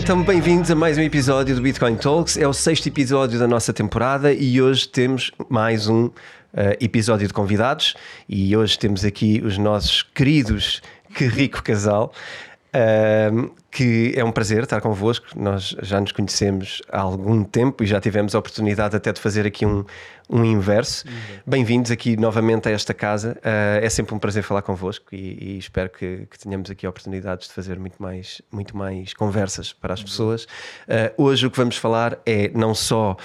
Então, bem-vindos a mais um episódio do Bitcoin Talks. É o sexto episódio da nossa temporada e hoje temos mais um uh, episódio de convidados. E hoje temos aqui os nossos queridos Que Rico Casal. Que é um prazer estar convosco. Nós já nos conhecemos há algum tempo e já tivemos a oportunidade até de fazer aqui um, um inverso. Uhum. Bem-vindos aqui novamente a esta casa. Uh, é sempre um prazer falar convosco e, e espero que, que, tenhamos aqui oportunidades de fazer muito mais, muito mais conversas para as uhum. pessoas. Uh, hoje o que vamos falar é não só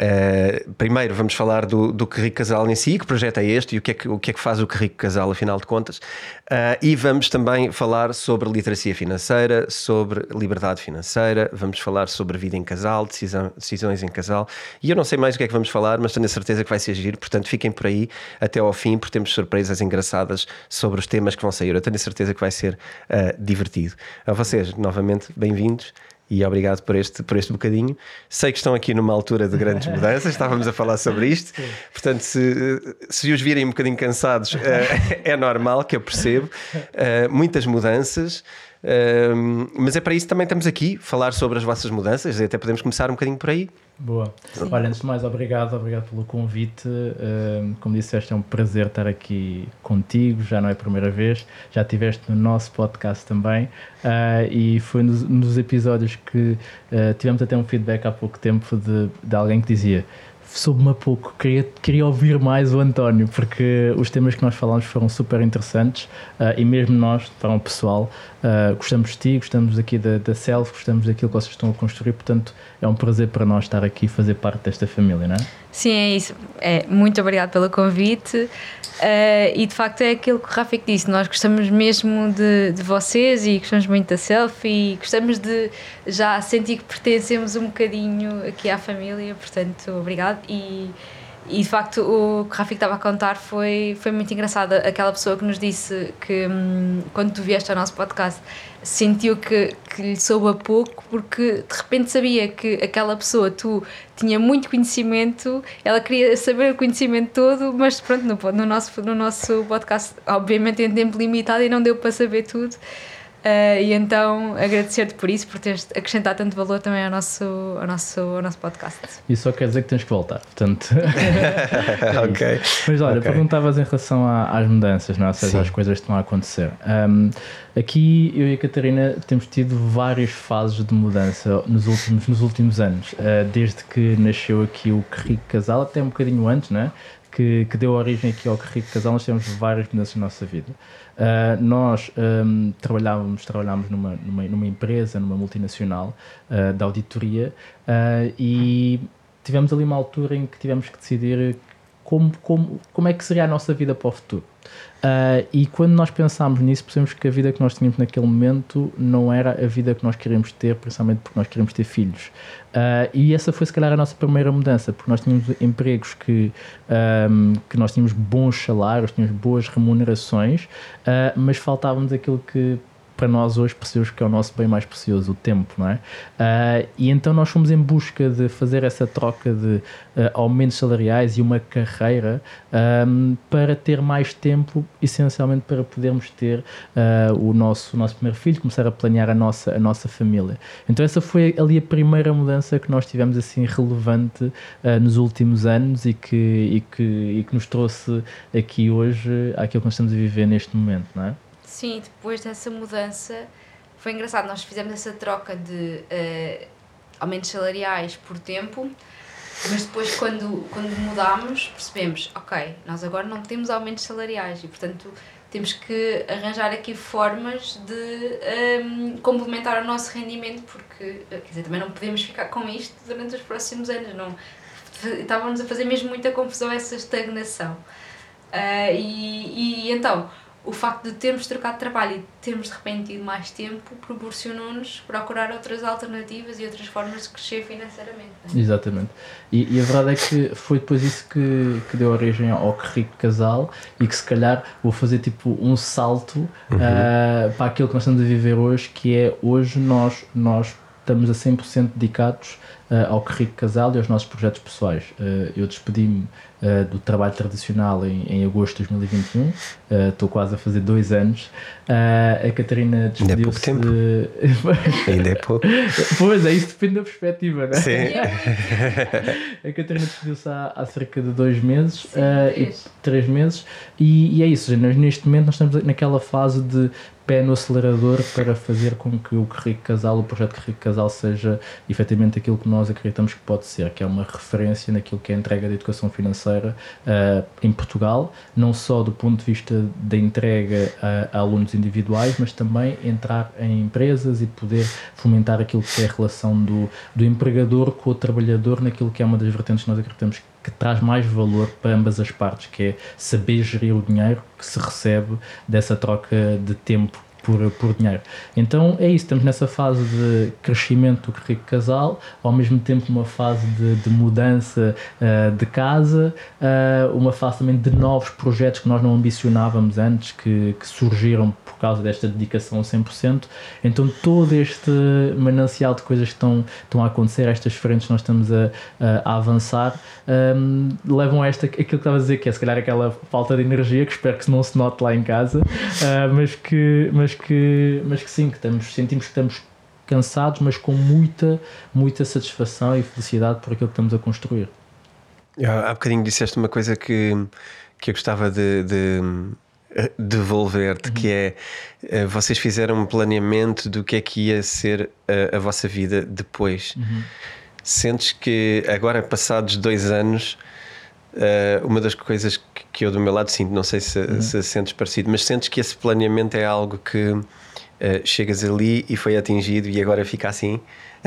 Uh, primeiro vamos falar do, do Rico Casal em si, que projeto é este e o que é que, o que, é que faz o Rico Casal, afinal de contas. Uh, e vamos também falar sobre literacia financeira, sobre liberdade financeira, vamos falar sobre vida em casal, decisão, decisões em casal. E eu não sei mais o que é que vamos falar, mas tenho a certeza que vai ser giro, portanto fiquem por aí até ao fim, porque temos surpresas engraçadas sobre os temas que vão sair. Eu tenho a certeza que vai ser uh, divertido. A vocês, novamente, bem-vindos e obrigado por este, por este bocadinho. Sei que estão aqui numa altura de grandes mudanças, estávamos a falar sobre isto, portanto, se, se os virem um bocadinho cansados, é, é normal que eu percebo. Eh, muitas mudanças. Uh, mas é para isso que também estamos aqui, falar sobre as vossas mudanças e até podemos começar um bocadinho por aí. Boa. Sim. Olha, antes de mais, obrigado, obrigado pelo convite. Uh, como disseste, é um prazer estar aqui contigo, já não é a primeira vez, já estiveste no nosso podcast também uh, e foi nos, nos episódios que uh, tivemos até um feedback há pouco tempo de, de alguém que dizia soube-me pouco, queria, queria ouvir mais o António, porque os temas que nós falamos foram super interessantes uh, e mesmo nós, para o pessoal, uh, gostamos de ti, gostamos aqui da, da Self, gostamos daquilo que vocês estão a construir, portanto é um prazer para nós estar aqui e fazer parte desta família, não é? Sim, é isso. É, muito obrigado pelo convite. Uh, e de facto é aquilo que o Rafik disse, nós gostamos mesmo de, de vocês e gostamos muito da selfie e gostamos de já sentir que pertencemos um bocadinho aqui à família, portanto, obrigado. E, e de facto o que Rafik estava a contar foi, foi muito engraçado. Aquela pessoa que nos disse que hum, quando tu vieste ao nosso podcast sentiu que, que lhe soube a pouco porque de repente sabia que aquela pessoa, tu tinha muito conhecimento, ela queria saber o conhecimento todo, mas pronto, no, no, nosso, no nosso podcast, obviamente em tempo limitado e não deu para saber tudo. Uh, e então agradecer-te por isso, por teres acrescentado tanto valor também ao nosso, ao nosso, ao nosso podcast. Isso só quer dizer que tens que voltar, portanto. ok. Mas olha, okay. perguntavas em relação a, às mudanças, não é? ou seja, às coisas que estão a acontecer. Um, aqui eu e a Catarina temos tido várias fases de mudança nos últimos, nos últimos anos, uh, desde que nasceu aqui o Rico Casal, até um bocadinho antes, não é? Que, que deu origem aqui ao Rico Casal, nós temos várias mudanças na nossa vida. Uh, nós um, trabalhávamos, trabalhávamos numa, numa, numa, empresa, numa multinacional uh, da auditoria uh, e tivemos ali uma altura em que tivemos que decidir como, como, como é que seria a nossa vida para o futuro. Uh, e quando nós pensámos nisso, percebemos que a vida que nós tínhamos naquele momento não era a vida que nós queríamos ter, principalmente porque nós queríamos ter filhos. Uh, e essa foi, se calhar, a nossa primeira mudança, porque nós tínhamos empregos que, um, que nós tínhamos bons salários, tínhamos boas remunerações, uh, mas faltávamos aquilo que para nós hoje percebemos que é o nosso bem mais precioso, o tempo, não é? Uh, e então nós fomos em busca de fazer essa troca de uh, aumentos salariais e uma carreira um, para ter mais tempo, essencialmente para podermos ter uh, o, nosso, o nosso primeiro filho, começar a planear a nossa, a nossa família. Então essa foi ali a primeira mudança que nós tivemos assim relevante nos últimos anos e que, e, que, e que nos trouxe aqui hoje àquilo que nós estamos a viver neste momento, não é? Sim, depois dessa mudança foi engraçado. Nós fizemos essa troca de uh, aumentos salariais por tempo, mas depois, quando, quando mudámos, percebemos: ok, nós agora não temos aumentos salariais e, portanto, temos que arranjar aqui formas de um, ehm, complementar o nosso rendimento, porque quer dizer, também não podemos ficar com isto durante os próximos anos. Não, estávamos a fazer mesmo muita confusão essa estagnação. Uh, e, e então o facto de termos trocado de trabalho e termos de repente tido mais tempo proporcionou-nos procurar outras alternativas e outras formas de crescer financeiramente. É? Exatamente. E, e, a verdade é que foi depois isso que, que deu origem ao Que Rico Casal e que se calhar vou fazer tipo um salto uhum. uh, para aquilo que nós estamos a viver hoje, que é hoje nós, nós estamos a 100% dedicados uh, ao Carrico Casal e aos nossos projetos pessoais. Uh, eu despedi-me uh, do trabalho tradicional em, em agosto de 2021, estou quase a fazer dois anos. a Catarina despediu-se. Ainda é pouco tempo. De... Ainda é pouco. pois, é isso depende da perspectiva, não é? Sim. a Catarina despediu-se há, há, cerca de dois meses, Sim, três. E, três meses, e, e é isso, nós, neste momento nós estamos naquela fase de pé no acelerador para fazer com que o Carrico Casal, o projeto Carrico Casal, seja efetivamente aquilo que nós acreditamos que pode ser, que é uma referência naquilo que é a entrega de educação financeira uh, em Portugal, não só do ponto de vista da entrega a, a, alunos individuais, mas também entrar em empresas e poder fomentar aquilo que é a relação do, do empregador com o trabalhador naquilo que é uma das vertentes que nós acreditamos que traz mais valor para ambas as partes, que é saber gerir o dinheiro que se recebe dessa troca de tempo por, por dinheiro. Então é isso, estamos nessa fase de crescimento do casal, ao mesmo tempo uma fase de, de mudança uh, de casa, uh, uma fase também de novos projetos que nós não ambicionávamos antes, que, que surgiram por causa desta dedicação a 100%. Então todo este manancial de coisas que estão, estão a acontecer, estas frentes que nós estamos a, a, a avançar, um, levam a esta, aquilo que estava a dizer, que é se calhar aquela falta de energia, que espero que não se note lá em casa, uh, mas, que, mas, que, mas que sim, que estamos, sentimos que estamos cansados, mas com muita, muita satisfação e felicidade por aquilo que estamos a construir. Há bocadinho disseste uma coisa que, que eu gostava de, de devolver-te, uhum. que é eh, vocês fizeram um planeamento do que é que ia ser a, a vossa vida depois. Uhum. Sentes que agora, passados dois anos, uh, uma das coisas que eu do meu lado sinto, não sei se, uhum. se sentes parecido, mas sentes que esse planeamento é algo que uh, chegas ali e foi atingido e agora fica assim?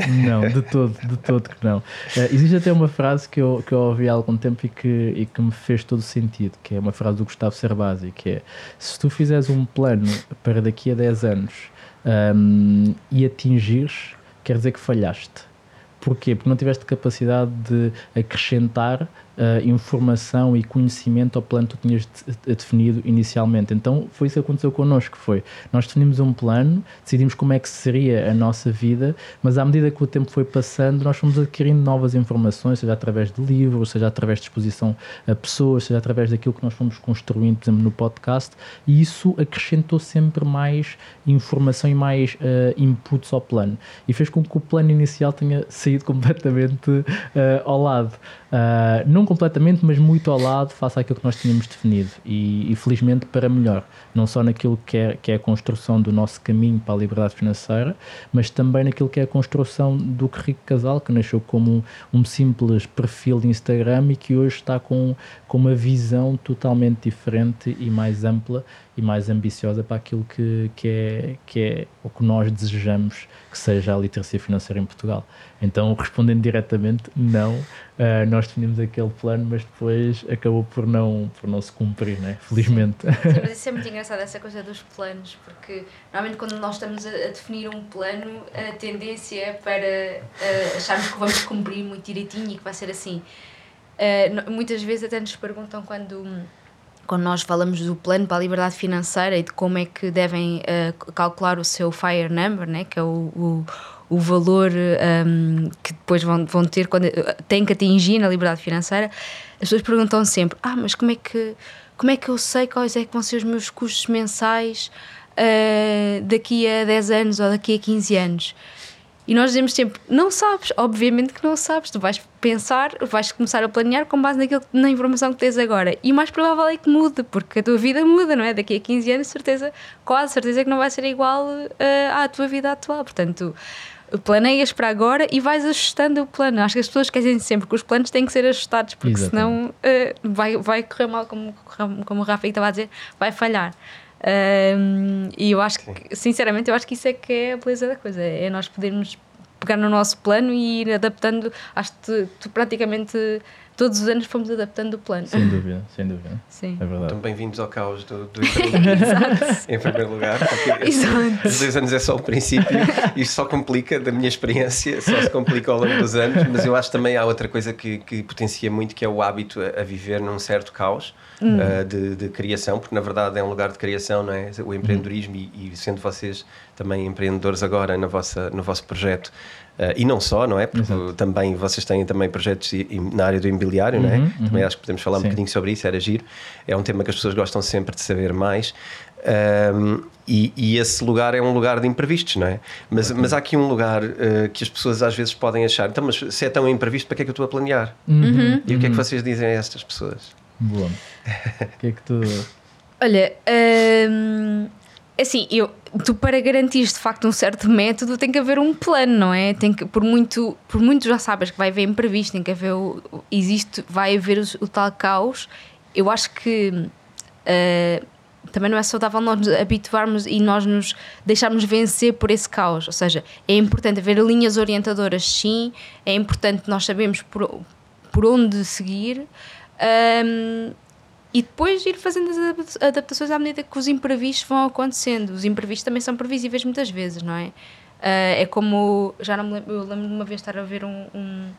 Não, de todo, de todo que não. Uh, existe até uma frase que eu, que eu ouvi há algum tempo e que, e que me fez todo sentido, que é uma frase do Gustavo Cerbasi, que é se tu fizeres um plano para daqui a 10 anos um, e atingires, quer dizer que falhaste. Porquê? Porque não tiveste capacidade de acrescentar uh, informação e conhecimento ao plano que tu tinhas definido inicialmente. Então foi isso que aconteceu connosco, foi nós definimos um plano, decidimos como é que seria a nossa vida, mas à medida que o tempo foi passando, nós fomos adquirindo novas informações, seja através de livros, seja através de exposição a pessoas, seja através daquilo que nós fomos construindo, por exemplo, no podcast, e isso acrescentou sempre mais informação e mais uh, inputs ao plano. E fez com que o plano inicial tenha saído completamente uh, ao lado. Uh, não completamente, mas muito ao lado, face àquilo que nós tínhamos definido. E, e, felizmente para melhor. Não só naquilo que é, que é a construção do nosso caminho para a liberdade financeira, mas também naquilo que é a construção do Rico Casal, que nasceu como um, um simples perfil de Instagram e que hoje está com, com uma visão totalmente diferente e mais ampla e mais ambiciosa para aquilo que, que, é, que é o que nós desejamos que seja a literacia financeira em Portugal. Então, respondendo diretamente, não, uh, nós definimos aquele plano, mas depois acabou por não, por não se cumprir, né? felizmente. Sim, mas isso é muito engraçado, essa coisa dos planos, porque normalmente quando nós estamos a, a definir um plano, a tendência é para uh, acharmos que vamos cumprir muito direitinho e que vai ser assim. Uh, muitas vezes até nos perguntam quando quando nós falamos do plano para a liberdade financeira e de como é que devem uh, calcular o seu FIRE number, né, que é o, o, o valor um, que depois vão, vão ter quando têm que atingir na liberdade financeira, as pessoas perguntam sempre: Ah, mas como é que, como é que eu sei quais é que vão ser os meus custos mensais uh, daqui a 10 anos ou daqui a 15 anos? E nós dizemos sempre: não sabes, obviamente que não sabes, tu vais pensar, vais começar a planear com base naquilo, na informação que tens agora. E o mais provável é que mude, porque a tua vida muda, não é? Daqui a 15 anos, certeza, quase certeza que não vai ser igual uh, à tua vida atual. Portanto, planeias para agora e vais ajustando o plano. Acho que as pessoas querem sempre que os planos têm que ser ajustados, porque Exatamente. senão uh, vai, vai correr mal, como, como o Rafa estava a dizer, vai falhar. Um, e eu acho que, sinceramente, eu acho que isso é que é a beleza da coisa, é nós podermos pegar no nosso plano e ir adaptando. Acho que tu, praticamente todos os anos fomos adaptando o plano. Sem dúvida, sem dúvida. Sim. É verdade. Então, bem-vindos ao caos do, do em primeiro lugar. Exato. Os dois anos é só o princípio, isto só complica, da minha experiência, só se complica ao longo dos anos, mas eu acho também há outra coisa que, que potencia muito, que é o hábito a, a viver num certo caos. Hum. Uh, de, de, criação, porque na verdade é um lugar de criação, não é? O empreendedorismo hum. e, e, sendo vocês também empreendedores agora na vossa, no vosso projeto. Uh, e não só, não é? Porque Exato. também vocês têm também projetos na área do imobiliário, uhum, não é? Uhum. Também acho que podemos falar Sim. um bocadinho sobre isso, era giro. É um tema que as pessoas gostam sempre de saber mais. Um, e, e, esse lugar é um lugar de imprevistos, não é? Mas, mas há aqui um lugar uh, que as pessoas às vezes podem achar, então, mas se é tão imprevisto, para que é que eu estou a planear? Uhum. E o que é que uhum. vocês dizem a estas pessoas? Boa. o que é que tu. Olha, hum, assim, eu, tu para garantir de facto um certo método tem que haver um plano, não é? Tem que, por muito, por muito já sabes que vai haver imprevisto, tem que haver o, existe, vai haver o, o tal caos. Eu acho que uh, também não é saudável nós nos habituarmos e nós nos deixarmos vencer por esse caos. Ou seja, é importante haver linhas orientadoras, sim, é importante nós sabermos por, por onde seguir. Um, e depois ir fazendo as adaptações à medida que os imprevistos vão acontecendo. Os imprevistos também são previsíveis muitas vezes, não é? Uh, é como, já não me lembro, eu lembro de uma vez estar a ver um, um,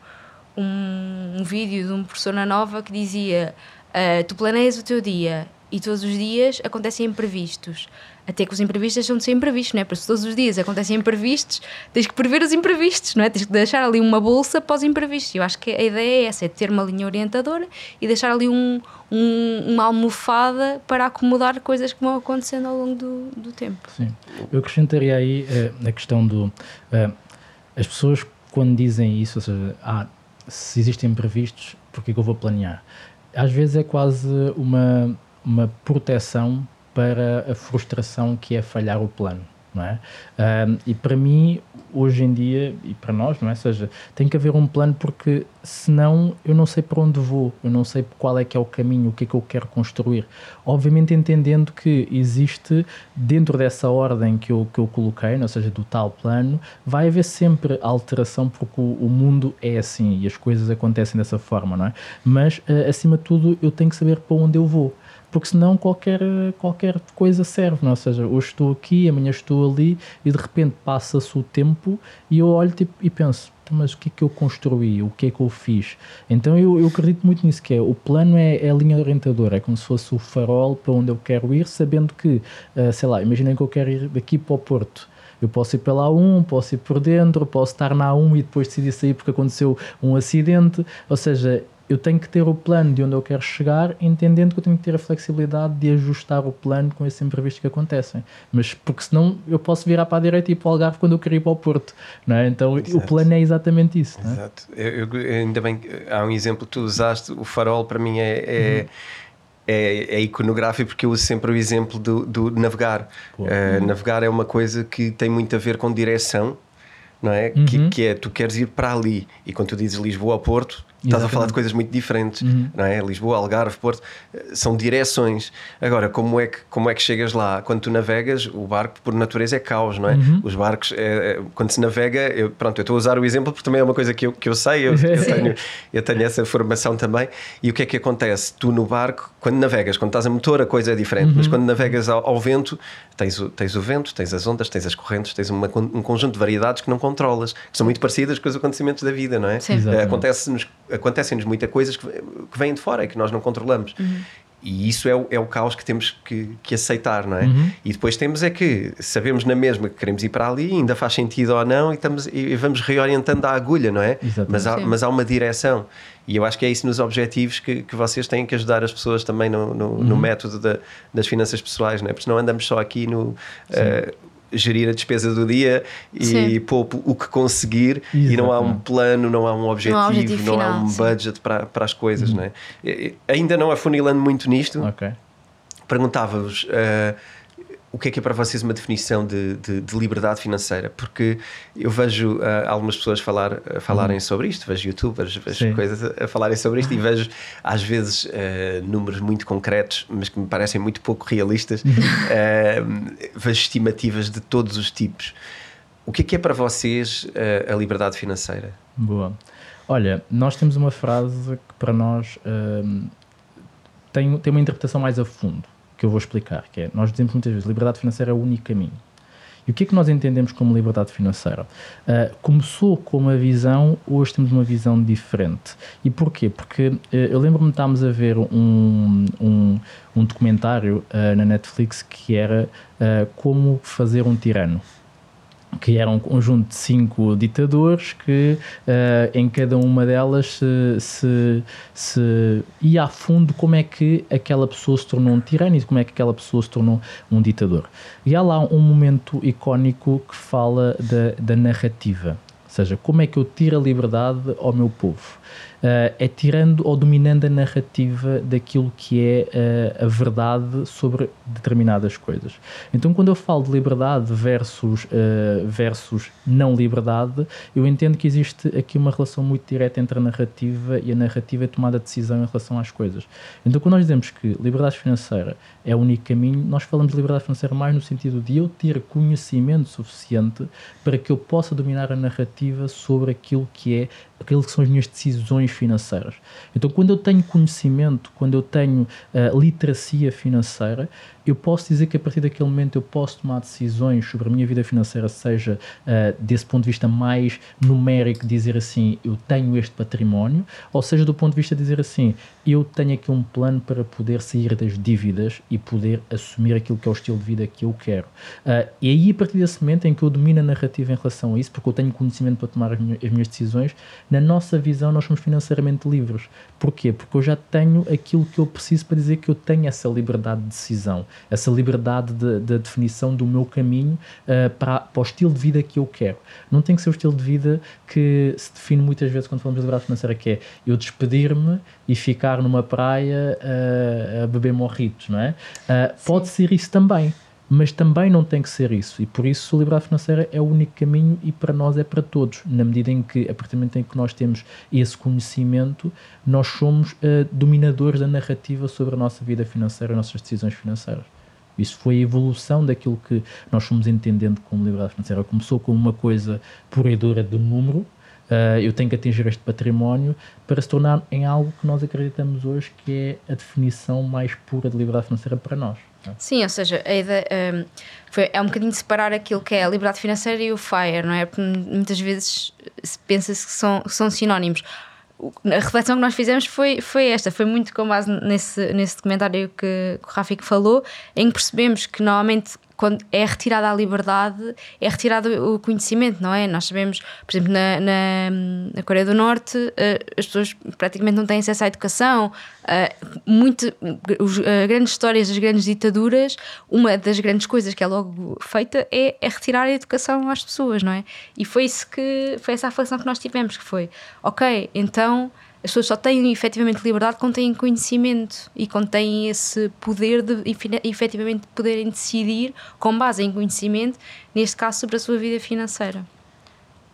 um, um vídeo de uma persona nova que dizia uh, tu planeias o teu dia e todos os dias acontecem imprevistos. Até que os imprevistos deixam de ser imprevistos, não é? Porque se todos os dias acontecem imprevistos, tens que prever os imprevistos, não é? Tens que deixar ali uma bolsa para os imprevistos. Eu acho que a ideia é essa, é ter uma linha orientadora e deixar ali um, um, uma almofada para acomodar coisas que vão acontecendo ao longo do, do tempo. Sim. Eu acrescentaria aí uh, a questão do... Uh, as pessoas quando dizem isso, ou seja, ah, se existem imprevistos, porque que eu vou planear? Às vezes é quase uma uma proteção para a frustração que é falhar o plano. Não é? Um, e para mim, hoje em dia, e para nós, não é? Ou seja, tem que haver um plano porque senão eu não sei para onde vou, eu não sei qual é que é o caminho, o que é que eu quero construir. Obviamente entendendo que existe, dentro dessa ordem que eu, que eu coloquei, ou seja, do tal plano, vai haver sempre alteração porque o, o mundo é assim e as coisas acontecem dessa forma, não é? Mas, acima de tudo, eu tenho que saber para onde eu vou porque senão qualquer, qualquer coisa serve, não? É? ou seja, hoje estou aqui, amanhã estou ali e de repente passa-se o tempo e eu olho tipo, e penso, então, mas o que é que eu construí, o que é que eu fiz? Então eu, eu acredito muito nisso, que é, o plano é, é, a linha orientadora, é como se fosse o farol para onde eu quero ir, sabendo que, uh, sei lá, imaginem que eu quero ir daqui para o Porto, eu posso ir pela A1, posso ir por dentro, posso estar na A1 e depois decidir sair porque aconteceu um acidente. Ou seja, eu tenho que ter o plano de onde eu quero chegar, entendendo que eu tenho que ter a flexibilidade de ajustar o plano com esses imprevistos que acontecem. Mas porque senão eu posso virar para a direita e ir para o Algarve quando eu quero ir para o Porto. Não é? Então Exato. o plano é exatamente isso. É? Exato. Eu, eu, ainda bem há um exemplo que tu usaste, o farol para mim é. é... Uhum. É, é, iconográfico porque eu uso sempre o exemplo do, do navegar. Uh, navegar é uma coisa que tem muito a ver com direção, não é? Uhum. Que, que, é tu queres ir para ali e quando tu dizes Lisboa ao Porto, Estás a falar de coisas muito diferentes, uhum. não é? Lisboa, Algarve, Porto, são direções. Agora, como é que, como é que chegas lá? Quando tu navegas, o barco, por natureza, é caos, não é? Uhum. Os barcos, é, é, quando se navega, eu, pronto, eu estou a usar o exemplo porque também é uma coisa que eu, que eu sei, eu, eu, tenho, eu tenho essa formação também. E o que é que acontece? Tu no barco, quando navegas, quando estás a motor, a coisa é diferente, uhum. mas quando navegas ao, ao, vento, tens o, tens o vento, tens as ondas, tens as correntes, tens uma, um conjunto de variedades que não controlas, que são muito parecidas com os acontecimentos da vida, não é? Acontece-nos acontecem-nos muitas coisas que, que vêm de fora e que nós não controlamos. Uhum. E isso é o, é o caos que temos que, que aceitar, não é? Uhum. E depois temos é que sabemos na mesma que queremos ir para ali, ainda faz sentido ou não, e, estamos, e vamos reorientando a agulha, não é? Mas há, mas há uma direção. E eu acho que é isso nos objetivos que, que vocês têm que ajudar as pessoas também no, no, uhum. no método da, das finanças pessoais, não é? Porque senão andamos só aqui no. Uh, gerir a despesa do dia e poupo o que conseguir Exatamente. e não há um plano, não há um objetivo, não há, objetivo não final, há um sim. budget para, para as coisas, uhum. não é? Ainda não afunilando muito nisto, okay. perguntava-vos uh, o que é que é para vocês uma definição de, de, de liberdade financeira? Porque eu vejo uh, algumas pessoas falar, uh, falarem uhum. sobre isto, vejo youtubers, vejo Sim. coisas a, falarem sobre isto e vejo às vezes uh, números muito concretos, mas que me parecem muito pouco realistas, uhum. vejo estimativas de todos os tipos. O que é que é para vocês a liberdade financeira? Boa. Olha, nós temos uma frase que para nós tem, tem uma interpretação mais a fundo que eu vou explicar, que é, nós dizemos muitas vezes, liberdade financeira é o único caminho. E o que é que nós entendemos como liberdade financeira? Uh, começou com uma visão, hoje temos uma visão diferente. E porquê? Porque uh, eu lembro-me de estarmos a ver um, um, um documentário uh, na Netflix que era Como Fazer um Tirano. Que era um conjunto de cinco ditadores que uh, em cada uma delas se, se, se, ia a fundo como é que aquela pessoa se tornou um tirano e como é que aquela pessoa se tornou um ditador. E há lá um momento icónico que fala da, da narrativa, ou seja, como é que eu tiro a liberdade ao meu povo uh, é tirando ou dominando a narrativa daquilo que é uh, a verdade sobre determinadas coisas. Então, quando eu falo de liberdade versus, uh, versus não liberdade, eu entendo que existe aqui uma relação muito direta entre a narrativa e a narrativa é tomada de decisão em relação às coisas. Então, quando nós dizemos que liberdade financeira é o único caminho, nós falamos de liberdade financeira mais no sentido de eu ter conhecimento suficiente para que eu possa dominar a narrativa sobre aquilo que é aquilo que são as minhas decisões financeiras. Então, quando eu tenho conhecimento, quando eu tenho uh, literacia financeira, eu posso dizer que a partir daquele momento eu posso tomar decisões sobre a minha vida financeira, seja uh, desse ponto de vista mais numérico, dizer assim, eu tenho este património, ou seja do ponto de vista de dizer assim, eu tenho aqui um plano para poder sair das dívidas e poder assumir aquilo que é o estilo de vida que eu quero. Uh, e aí, a partir desse momento em que eu domino a narrativa em relação a isso, porque eu tenho conhecimento para tomar as minhas, as minhas decisões, na nossa visão nós somos financeiramente livres. Porquê? Porque eu já tenho aquilo que eu preciso para dizer que eu tenho essa liberdade de decisão essa liberdade de, de definição do meu caminho uh, para, para o estilo de vida que eu quero. Não tem que ser o estilo de vida que se define muitas vezes quando falamos de liberdade financeira, que é eu despedir-me e ficar numa praia uh, a beber morritos, não é? Uh, pode ser isso também mas também não tem que ser isso. E por isso a liberdade financeira é o único caminho e para nós é para todos, na medida em que, a partir do momento em que nós temos esse conhecimento, nós somos uh, dominadores da narrativa sobre a nossa vida financeira, as nossas decisões financeiras. Isso foi a evolução daquilo que nós fomos entendendo como liberdade financeira. Começou com uma coisa pura e dura de número, uh, eu tenho que atingir este património, para se tornar em algo que nós acreditamos hoje que é a definição mais pura de liberdade financeira para nós. Sim, ou seja, a ideia, um, foi, é um bocadinho separar aquilo que é a liberdade financeira e o FIRE, não é? Porque muitas vezes pensa-se que são, são sinónimos a reflexão que nós fizemos foi, foi esta, foi muito com base nesse, nesse documentário que, que o Rafik falou, em que percebemos que normalmente quando é retirada a liberdade, é retirado o conhecimento, não é? Nós sabemos, por exemplo, na, na, na Coreia do Norte, uh, as pessoas praticamente não têm acesso à educação. Uh, muito, os, uh, grandes histórias das grandes ditaduras, uma das grandes coisas que é logo feita é, é retirar a educação às pessoas, não é? E foi isso que foi essa reflexão que nós tivemos, que foi, ok, então as pessoas só têm efetivamente liberdade quando têm conhecimento e quando têm esse poder de efetivamente poderem decidir com base em conhecimento, neste caso sobre a sua vida financeira.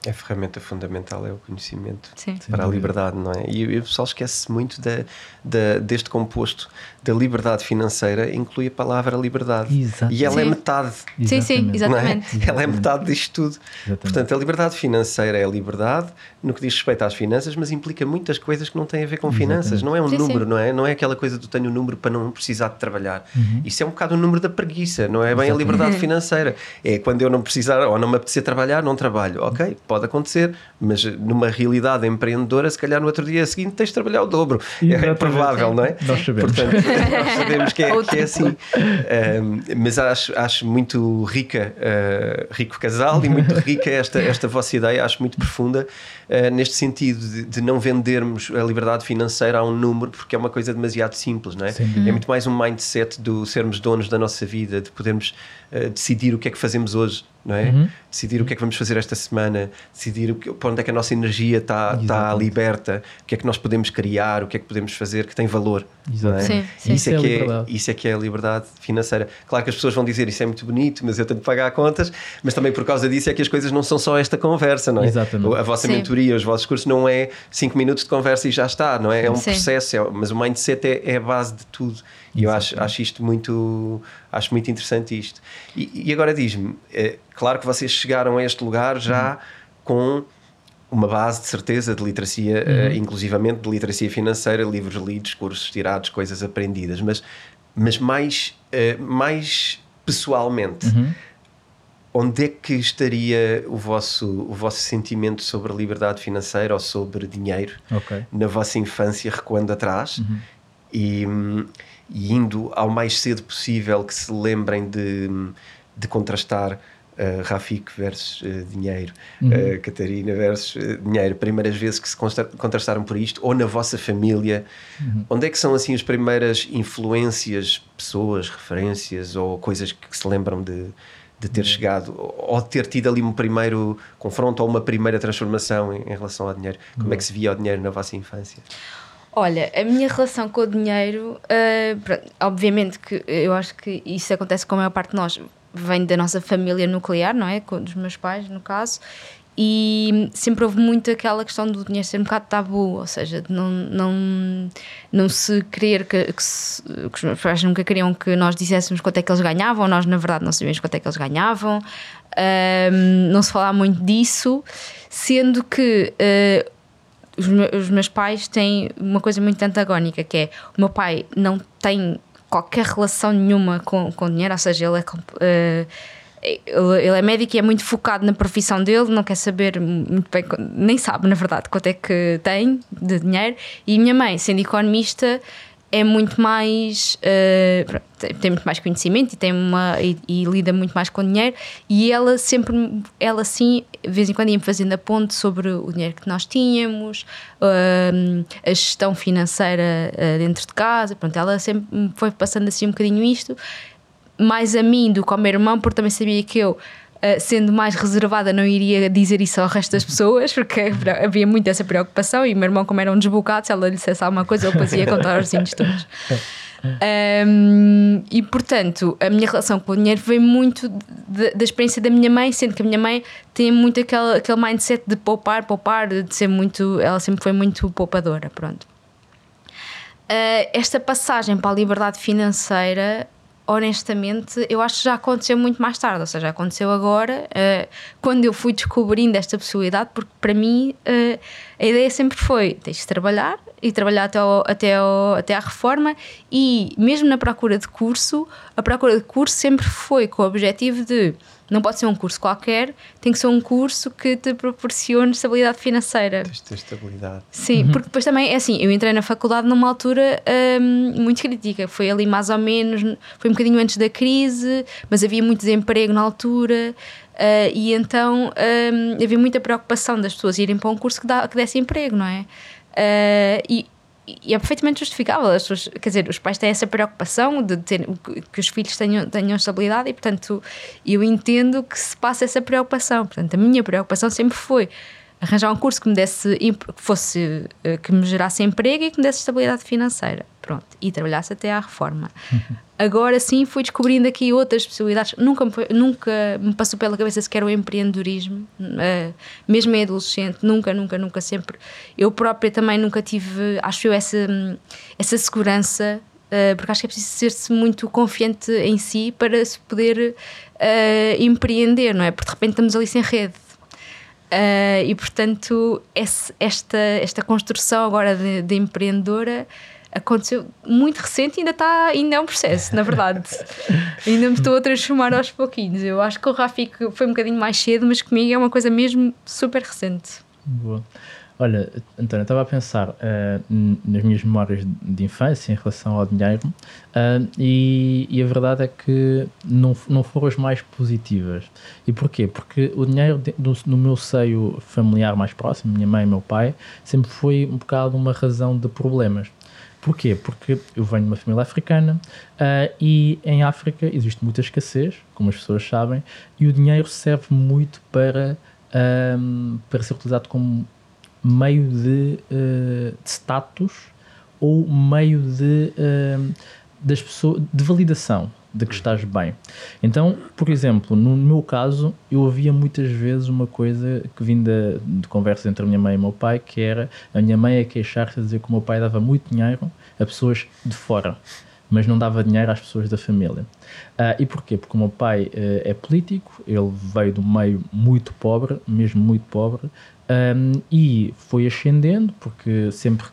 A ferramenta fundamental é o conhecimento Sim. para a liberdade, não é? E o pessoal esquece muito da, da, deste composto da liberdade financeira, inclui a palavra liberdade. Exato. E ela é sim. é metade. Sim, sim, exatamente. É? Ela é metade disto tudo. Exatamente. Portanto, a liberdade financeira é a liberdade no que diz respeito às finanças, mas implica muitas coisas que não têm a ver com finanças. Não é um sim, número, sim. não é? Não é aquela coisa do tenho um número para não precisar de trabalhar. Uhum. Isso é um bocado o número da preguiça, não é bem a liberdade financeira. É quando eu não precisar ou não me apetecer trabalhar, não trabalho. Ok, pode acontecer, mas numa realidade empreendedora, se calhar no outro dia seguinte tens de trabalhar o dobro. Exatamente. É provável, não é? Nós sabemos. Portanto, nós sabemos que é, que é assim. Um, mas acho, acho muito rica, uh, rico casal e muito rica esta, esta vossa ideia, acho muito profunda. Uh, neste sentido de, de, não vendermos a liberdade financeira a um número, porque é uma coisa demasiado simples, não é? Sim. É muito mais um mindset do sermos donos da nossa vida, de podermos uh, decidir o que é que fazemos hoje, não é? Uhum. Decidir o que é que vamos fazer esta semana, decidir o que, para onde é que a nossa energia está, está liberta, o que é que nós podemos criar, o que é que podemos fazer que tem valor. É? Sim, sim. Isso, é, é que é, isso é que é a liberdade financeira. Claro que as pessoas vão dizer isso é muito bonito, mas eu tenho de pagar contas, mas também por causa disso é que as coisas não são só esta conversa, não é? Exatamente. A vossa sim. mentoria, os vossos cursos não é 5 minutos de conversa e já está, não é? É um sim. processo, é, mas o mindset é, é a base de tudo. E eu acho, acho isto muito, acho muito interessante isto. E, e agora diz-me, é, claro que vocês chegaram a este lugar já uhum. com uma base de certeza de literacia, uhum. uh, inclusivamente de literacia financeira, livros lidos, cursos tirados, coisas aprendidas, mas, mas mais, uh, mais pessoalmente. Uhum. Onde é que estaria o vosso, o vosso sentimento sobre a liberdade financeira ou sobre dinheiro okay. na vossa infância, recuando atrás? Uhum. E, e indo ao mais cedo possível que se lembrem de, de contrastar uh, Rafik versus uh, dinheiro, uhum. uh, Catarina versus dinheiro, primeiras vezes que se contrastaram por isto, ou na vossa família, uhum. onde é que são assim as primeiras influências, pessoas, referências ou coisas que se lembram de, de ter uhum. chegado ou de ter tido ali um primeiro confronto ou uma primeira transformação em, em relação ao dinheiro? Como é que se via o dinheiro na vossa infância? Olha, a minha relação com o dinheiro, uh, obviamente que eu acho que isso acontece com a maior parte de nós, vem da nossa família nuclear, não é? Com dos meus pais, no caso, e sempre houve muito aquela questão do dinheiro ser um bocado tabu, ou seja, de não, não, não se querer que, que, se, que, os meus pais nunca queriam que nós disséssemos quanto é que eles ganhavam, nós na verdade não sabíamos quanto é que eles ganhavam, não se falava muito disso, sendo que uh, os, meus, os meus pais têm uma coisa muito antagónica, que é o meu pai não tem qualquer relação nenhuma com, com dinheiro, ou seja, ele é, uh, ele, é médico e é muito focado na profissão dele, não quer saber muito bem, nem sabe na verdade quanto é que tem de dinheiro. E minha mãe, sendo economista, é muito mais uh, tem muito mais conhecimento e tem uma e, e, lida muito mais com dinheiro e ela sempre ela sim de vez em quando ia fazendo a ponte sobre o dinheiro que nós tínhamos uh, a gestão financeira uh, dentro de casa pronto ela sempre foi passando assim um bocadinho isto mais a mim do que ao meu irmão porque também sabia que eu Uh, sendo mais reservada, não iria dizer isso ao resto das pessoas, porque havia muito essa preocupação. E meu irmão, como era um desbocado, se ela lhe dissesse alguma coisa, ele depois ia contar aos vizinhos todos. Um, e portanto, a minha relação com o dinheiro veio muito de, da experiência da minha mãe, sendo que a minha mãe tem muito aquele, aquele mindset de poupar, poupar, de ser muito. Ela sempre foi muito poupadora. Pronto. Uh, esta passagem para a liberdade financeira honestamente, eu acho que já aconteceu muito mais tarde, ou seja, aconteceu agora, uh, quando eu fui descobrindo esta possibilidade, porque para mim uh, a ideia sempre foi: tens de trabalhar e trabalhar até, ao, até, ao, até à reforma, e mesmo na procura de curso, a procura de curso sempre foi com o objetivo de não pode ser um curso qualquer, tem que ser um curso que te proporcione estabilidade financeira. Tens de ter estabilidade. Sim, uhum. porque depois também, é assim, eu entrei na faculdade numa altura hum, muito crítica, foi ali mais ou menos, foi um bocadinho antes da crise, mas havia muito desemprego na altura. Uh, e então hum, havia muita preocupação das pessoas irem para um curso que, dá, que desse emprego, não é? Uh, e, e é perfeitamente justificável. As quer dizer, os pais têm essa preocupação de ter, que os filhos tenham, tenham estabilidade e, portanto, eu entendo que se passa essa preocupação. Portanto, a minha preocupação sempre foi arranjar um curso que me desse, que fosse, eh, que me gerasse emprego e que me desse estabilidade financeira. Pronto, e trabalhasse até à reforma. Agora sim fui descobrindo aqui outras possibilidades. Nunca me, nunca me passou pela cabeça sequer o empreendedorismo, uh, mesmo em adolescente, nunca, nunca, nunca, sempre. Eu própria também nunca tive, acho eu, essa, essa segurança, uh, porque acho que é preciso ser-se muito confiante em si para se poder uh, empreender, não é? Porque de repente estamos ali sem rede. E portanto, esse, esta, esta construção agora de, de empreendedora aconteceu muito recente e ainda está ainda é um processo, na verdade. ainda me estou a transformar aos pouquinhos. Eu acho que o Rafik foi um bocadinho mais cedo, mas comigo é uma coisa mesmo super recente. Boa. Olha, António, estava a pensar uh, nas minhas memórias de infância em relação ao dinheiro uh, e, e, a verdade é que não, não foram as mais positivas. E porquê? Porque o dinheiro no, no meu seio familiar mais próximo, minha mãe e meu pai, sempre foi um bocado uma razão de problemas. Porquê? Porque eu venho de uma família africana uh, e em África existe muita escassez, como as pessoas sabem, e o dinheiro serve muito para, um, para ser utilizado como meio de, uh, de status ou meio de, uh, das pessoas, de validação de que estás bem. Então, por exemplo, no meu caso, eu ouvia muitas vezes uma coisa que vinda de conversas entre a minha mãe e o meu pai, que era a minha mãe a queixar-se a dizer que o meu pai dava muito dinheiro a pessoas de fora, mas não dava dinheiro às pessoas da família. Uh, e porquê? Porque o meu pai uh, é político, ele veio de um meio muito pobre, mesmo muito pobre, um, e foi ascendendo, porque sempre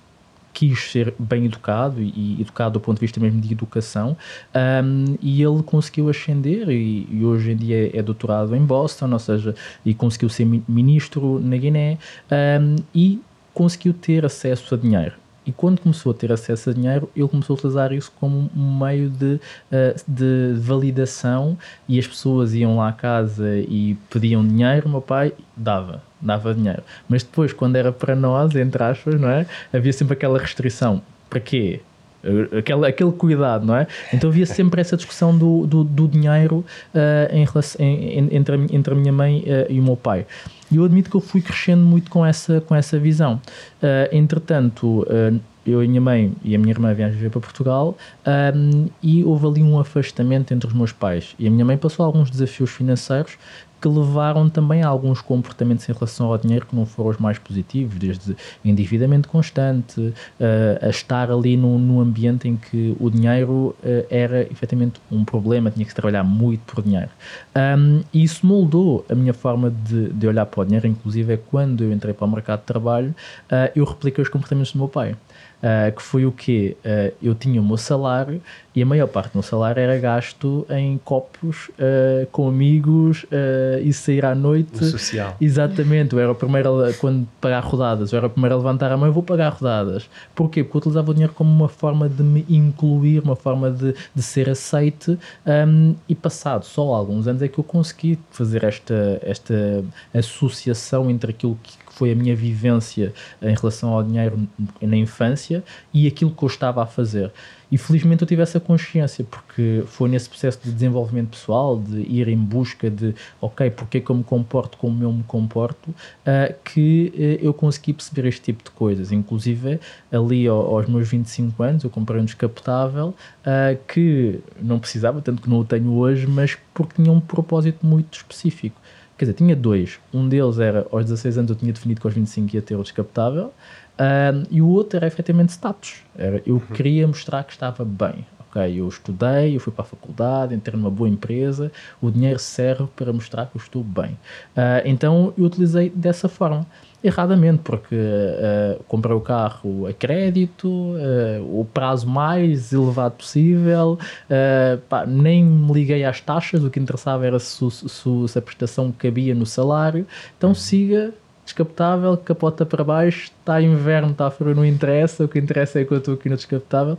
quis ser bem educado e, educado do ponto de vista mesmo de educação um, e ele conseguiu ascender e, e, hoje em dia é doutorado em Boston, ou seja, e conseguiu ser ministro na Guiné um, e conseguiu ter acesso a dinheiro. E quando começou a ter acesso a dinheiro, ele começou a utilizar isso como um meio de, uh, de validação e as pessoas iam lá à casa e pediam dinheiro, meu pai dava, dava dinheiro. Mas depois, quando era para nós, entre aspas, não é? havia sempre aquela restrição. Para quê? Aquele, aquele cuidado, não é? Então havia sempre essa discussão do, do, do dinheiro uh, em relação, em, entre, a, entre a minha mãe uh, e o meu pai. E eu admito que eu fui crescendo muito com essa, com essa visão. Uh, entretanto, uh, eu e a minha mãe e a minha irmã viemos viver para Portugal um, e houve ali um afastamento entre os meus pais. E a minha mãe passou alguns desafios financeiros que levaram também a alguns comportamentos em relação ao dinheiro que não foram os mais positivos, desde endividamento constante, uh, a estar ali num, num, ambiente em que o dinheiro uh, era efetivamente um problema, tinha que se trabalhar muito por dinheiro. Um, e isso moldou a minha forma de, de, olhar para o dinheiro, inclusive é quando eu entrei para o mercado de trabalho, uh, eu repliquei os comportamentos do meu pai uh, que foi o quê? Uh, eu tinha o meu salário e a maior parte do meu salário era gasto em copos uh, com amigos e sair à noite. O social. Exatamente, eu era o primeiro, a, quando pagar rodadas, eu era o primeiro a levantar a mão e vou pagar rodadas. Porquê? Porque eu utilizava o dinheiro como uma forma de me incluir, uma forma de, de ser aceite um, e passado só alguns anos é que eu consegui fazer esta, esta associação entre aquilo que foi a minha vivência em relação ao dinheiro na infância e aquilo que eu estava a fazer. E felizmente eu tive essa consciência, porque foi nesse processo de desenvolvimento pessoal, de ir em busca de, ok, porque é que eu me comporto como eu me comporto, uh, que uh, eu consegui perceber este tipo de coisas. Inclusive, ali ao, aos meus 25 anos, eu comprei um descapotável uh, que não precisava, tanto que não o tenho hoje, mas porque tinha um propósito muito específico. Quer dizer, tinha dois. Um deles era aos 16 anos eu tinha definido que aos 25 ia ter o descapotável. Um, e o outro era efetivamente status. Era, eu uhum. queria mostrar que estava bem. Ok, eu estudei, eu fui para a faculdade, entrei numa boa empresa, o dinheiro serve para mostrar que eu estou bem. Uh, então eu utilizei dessa forma erradamente, porque uh, comprei o carro a crédito, uh, o prazo mais elevado possível, uh, pá, nem me liguei às taxas, o que interessava era se, se, se a prestação cabia no salário. Então uhum. siga descapotável, capota para baixo, está inverno, está frio, não interessa, o que interessa é que eu estou aqui no descapotável,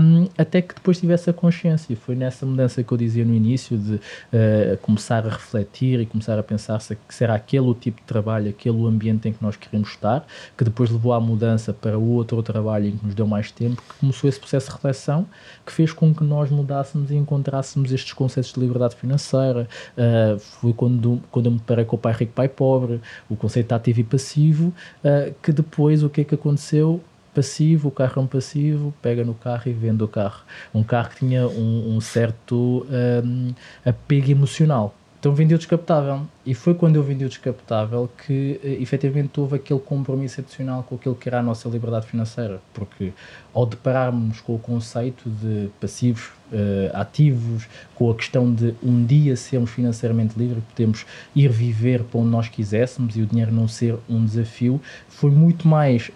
um, até que depois tivesse a consciência. Foi nessa mudança que eu dizia no início de uh, começar a refletir e começar a pensar se será aquele o tipo de trabalho, aquele o ambiente em que nós queremos estar, que depois levou à mudança para o outro trabalho em que nos deu mais tempo, que começou esse processo de reflexão que fez com que nós mudássemos e encontrássemos estes conceitos de liberdade financeira. Uh, foi quando, quando eu me deparei com o pai rico, pai pobre, o conceito ativo e passivo, uh, que depois o que é que aconteceu? Passivo, o carro é um passivo, pega no carro e vende o carro. Um carro que tinha um, um certo um, apego emocional. Então vendi o descapotável. E foi quando eu vendi o descapotável que uh, efetivamente houve aquele compromisso adicional com aquilo que era a nossa liberdade financeira. Porque ao depararmos com o conceito de passivos, uh, ativos, com a questão de um dia sermos financeiramente livres, podemos ir viver para onde nós quiséssemos e o dinheiro não ser um desafio, foi muito mais,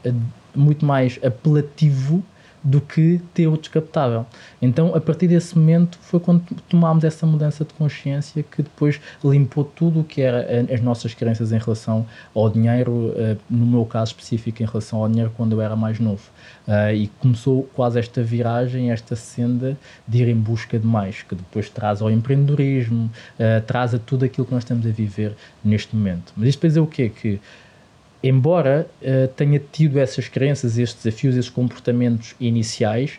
muito mais apelativo do que ter o descapotável. Então, a partir desse momento, foi quando tomámos essa mudança de consciência que depois limpou tudo o que era as nossas crenças em relação ao dinheiro, eh, no meu caso específico, em relação ao dinheiro quando eu era mais novo. Uh, e começou quase esta viragem, esta senda de ir em busca de mais, que depois traz ao empreendedorismo, uh, traz a tudo aquilo que nós estamos a viver neste momento. Mas isto para dizer o quê? Que embora uh, tenha tido essas crenças, estes desafios, esses comportamentos iniciais,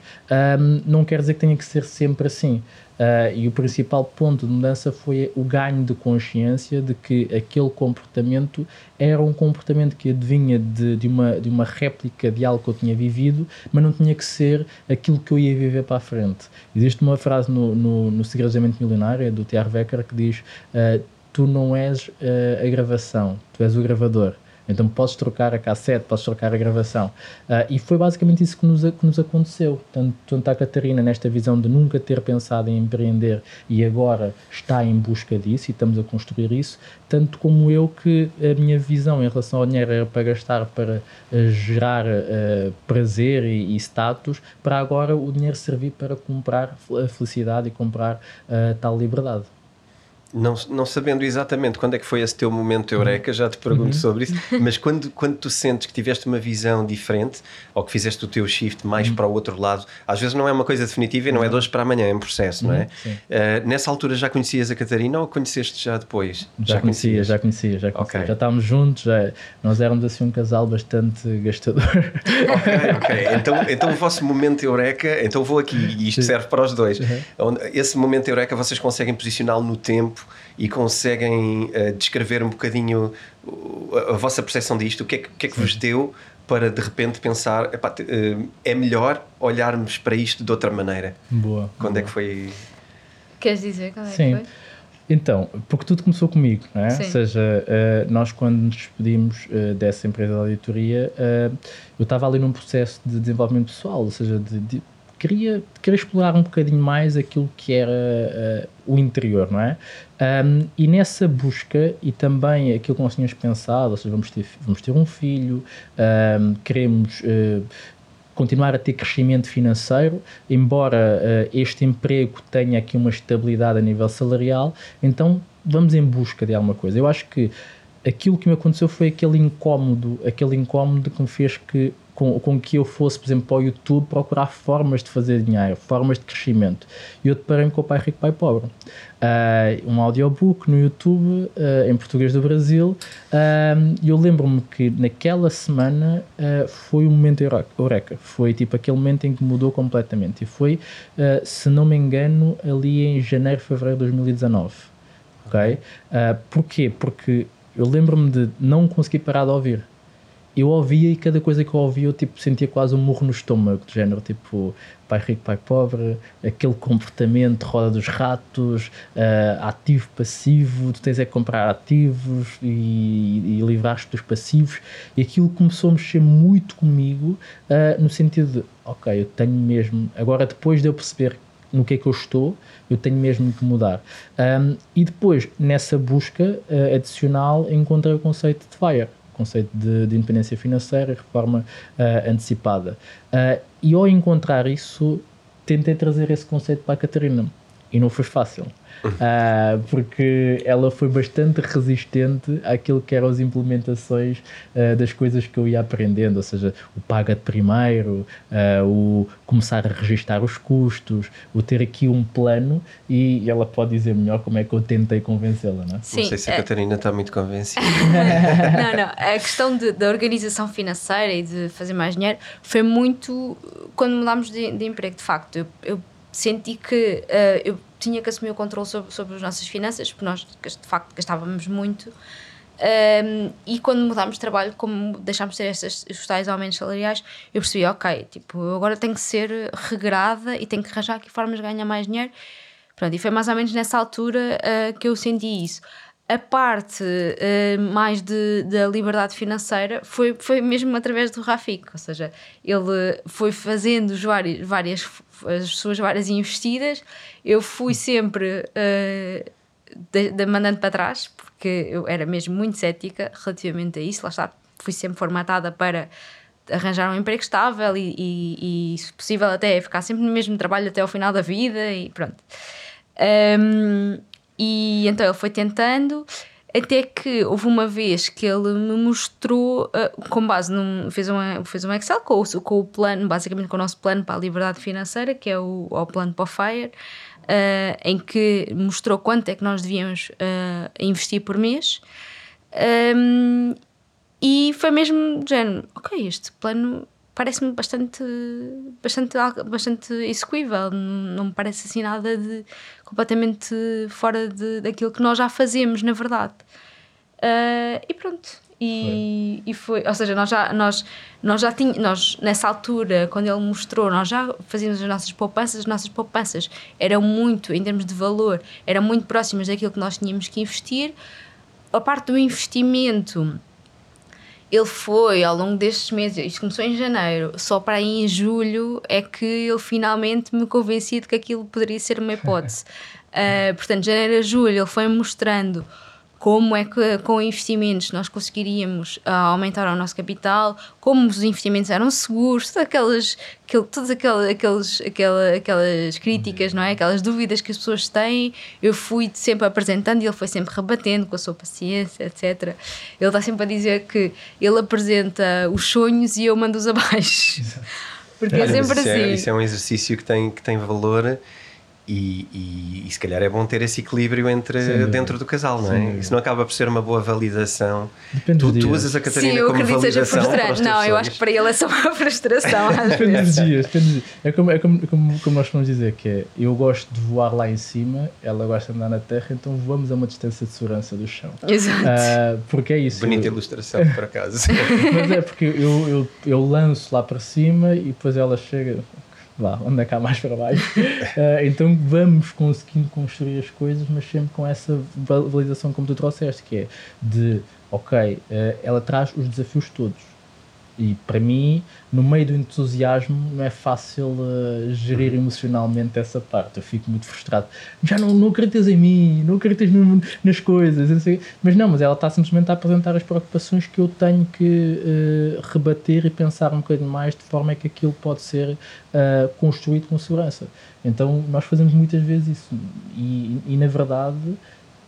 um, não quer dizer que tenha que ser sempre assim. Uh, e o principal ponto de mudança foi o ganho de consciência de que aquele comportamento era um comportamento que adivinha de, de, uma, de uma réplica de algo que eu tinha vivido, mas não tinha que ser aquilo que eu ia viver para a frente. Existe uma frase no, no, no Segredos da Milionária, do T.R. Becker, que diz: uh, Tu não és uh, a gravação, tu és o gravador. Então podes trocar a cassete, podes trocar a gravação. Uh, e foi basicamente isso que nos, que nos aconteceu. Tanto, tanto a Catarina, nesta visão de nunca ter pensado em empreender e agora está em busca disso e estamos a construir isso, tanto como eu, que a minha visão em relação ao dinheiro era para gastar, para uh, gerar uh, prazer e, e, status, para agora o dinheiro servir para comprar a felicidade e comprar tal liberdade. Não, não sabendo exatamente quando é que foi esse teu momento eureka, já te pergunto uhum. sobre isso, mas quando, quando tu sentes que tiveste uma visão diferente ou que fizeste o teu shift mais uhum. para o outro lado, às vezes não é uma coisa definitiva e não é de hoje para amanhã, é um processo, uhum. não é? Uh, nessa altura já conhecias a Catarina ou conheceste já depois? Já, já conhecia, já conhecia, já conhecia. Okay. Já estávamos juntos, já, nós éramos assim um casal bastante gastador. Ok, ok. Então, então o vosso momento eureka, então vou aqui e isto serve para os dois. Uhum. Esse momento eureka vocês conseguem posicioná-lo no tempo e conseguem uh, descrever um bocadinho a, a vossa percepção disto? O que é que, que, é que vos deu para de repente pensar epá, uh, é melhor olharmos para isto de outra maneira? Boa. Quando boa. é que foi? Queres dizer qual é Sim. que foi? Então, porque tudo começou comigo, não é? Sim. Ou seja, uh, nós quando nos despedimos dessa empresa de auditoria, eu estava ali num processo de desenvolvimento pessoal, ou seja, de, de queria, queria explorar um bocadinho mais aquilo que era uh, o interior, não é? Um, e nessa busca, e também aquilo que nós tínhamos pensado, ou seja, vamos ter, vamos ter um filho, um, queremos uh, continuar a ter crescimento financeiro, embora uh, este emprego tenha aqui uma estabilidade a nível salarial, então vamos em busca de alguma coisa. Eu acho que aquilo que me aconteceu foi aquele incómodo, aquele incómodo que me fez que com, com que eu fosse, por exemplo, para o YouTube procurar formas de fazer dinheiro, formas de crescimento. E eu deparei-me com o Pai Rico, Pai Pobre. Uh, um audiobook no YouTube, uh, em português do Brasil, e uh, eu lembro-me que naquela semana foi um momento eureka. Foi tipo aquele momento em que mudou completamente. E foi, se não me engano, ali em janeiro, fevereiro de 2019. Ok? porquê? Porque eu lembro-me de não conseguir parar de ouvir eu ouvia e cada coisa que eu ouvia eu tipo, sentia quase um murro no estômago, de género tipo pai rico, pai pobre, aquele comportamento, roda dos ratos, uh, ativo, passivo, tu tens é que comprar ativos e, e livrar-te dos passivos, e aquilo começou a mexer muito comigo uh, no sentido de, ok, eu tenho mesmo, agora depois de eu perceber no que é que eu estou, eu tenho mesmo que mudar. Um, e depois, nessa busca uh, adicional, encontrei o conceito de FIRE conceito de, de independência financeira e reforma uh, antecipada. Uh, e ao encontrar isso, tentei trazer esse conceito para a Catarina. E não foi fácil. Uh, porque ela foi bastante resistente àquilo que eram as implementações uh, das coisas que eu ia aprendendo, ou seja, o paga de primeiro, uh, o começar a registar os custos, o ter aqui um plano e ela pode dizer melhor como é que eu tentei convencê-la, não é? Sim, não sei se a é... Catarina está muito convencida. não, não, a questão de, da organização financeira e de fazer mais dinheiro foi muito quando mudámos de, de emprego, de facto, eu, eu senti que uh, eu tinha que assumir o controle sobre, sobre as nossas finanças, porque nós de facto gastávamos muito. Um, e quando mudámos de trabalho, como deixámos de ter estes, os tais aumentos salariais, eu percebi, ok, tipo, agora tenho que ser regrada e tenho que arranjar aqui formas de ganhar mais dinheiro. Pronto, e foi mais ou menos nessa altura uh, que eu senti isso. A parte uh, mais de, da liberdade financeira foi, foi mesmo através do Rafik, ou seja, ele foi fazendo várias, várias as suas várias investidas, eu fui sempre uh, de, de mandando para trás, porque eu era mesmo muito cética relativamente a isso, lá está, fui sempre formatada para arranjar um emprego estável e, e, e se possível até ficar sempre no mesmo trabalho até ao final da vida e pronto. Um, e então ele foi tentando até que houve uma vez que ele me mostrou, uh, com base num. fez, uma, fez um Excel com, com o plano, basicamente com o nosso plano para a liberdade financeira, que é o, o plano para o FIRE, uh, em que mostrou quanto é que nós devíamos uh, investir por mês. Um, e foi mesmo género, ok, este plano parece-me bastante, bastante, bastante execuível, não me parece assim nada de completamente fora de, daquilo que nós já fazemos, na verdade. Uh, e pronto. E foi. e foi, ou seja, nós já, nós, nós já tínhamos, nós nessa altura, quando ele mostrou, nós já fazíamos as nossas poupanças, as nossas poupanças eram muito, em termos de valor, eram muito próximas daquilo que nós tínhamos que investir. A parte do investimento ele foi ao longo destes meses, isto começou em janeiro, só para aí em julho é que ele finalmente me convencia de que aquilo poderia ser uma hipótese. uh, portanto, janeiro a julho ele foi mostrando como é que com investimentos nós conseguiríamos uh, aumentar o nosso capital, como os investimentos eram seguros, todas aquelas, aquel, todas aquelas, aqueles, aquela, aquelas críticas, não é? aquelas dúvidas que as pessoas têm, eu fui sempre apresentando e ele foi sempre rebatendo com a sua paciência, etc. Ele está sempre a dizer que ele apresenta os sonhos e eu mando-os abaixo. Porque é, sempre isso assim. É, isso é um exercício que tem, que tem valor e, e, e, se calhar é bom ter esse equilíbrio entre dentro do casal, não é? Sim. Isso não acaba por ser uma boa validação. Depende tu, tu usas a Catarina Sim, eu como acredito validação. Seja frustrante. Não, eu acho que para ele é só uma frustração. depende dos dias, depende dos dias. É, como, é como, como, como nós vamos dizer, que é eu gosto de voar lá em cima, ela gosta de andar na terra, então voamos a uma distância de segurança do chão. Exato. Uh, porque é isso. Bonita eu... ilustração, por acaso. Mas é porque eu, eu, eu lanço lá para cima e depois ela chega vá, anda cá mais para baixo. uh, então vamos conseguindo construir as coisas, mas sempre com essa validação como tu trouxeste, que é de, ok, uh, ela traz os desafios todos. E para mim, no meio do entusiasmo, não é fácil uh, gerir emocionalmente essa parte. Eu fico muito frustrado. Já não, não acreditas em mim, não acreditas no, nas coisas. Assim. Mas não, mas ela está simplesmente a apresentar as preocupações que eu tenho que uh, rebater e pensar um bocadinho mais de forma que aquilo pode ser uh, construído com segurança. Então, nós fazemos muitas vezes isso. E, e na verdade,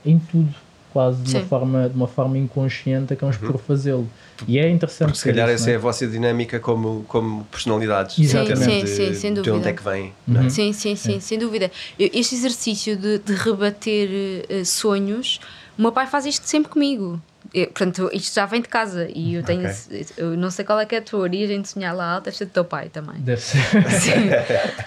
em tudo quase de uma, forma, de uma forma inconsciente acabamos uhum. por fazê-lo. E é interessante. Porque se calhar isso, essa é? é? a vossa dinâmica como, como personalidades. Exatamente. Sim, de, sim, sem dúvida. De onde é que vem. Uhum. É? Sim, sim, sim, é. sem dúvida. Este exercício de, de rebater uh, sonhos, o meu pai faz isto sempre comigo. Eu, portanto, isto já vem de casa e eu tenho. Okay. Eu não sei qual é que é a tua origem de sonhar lá alto, deve ser do teu pai também. Deve ser. Sim.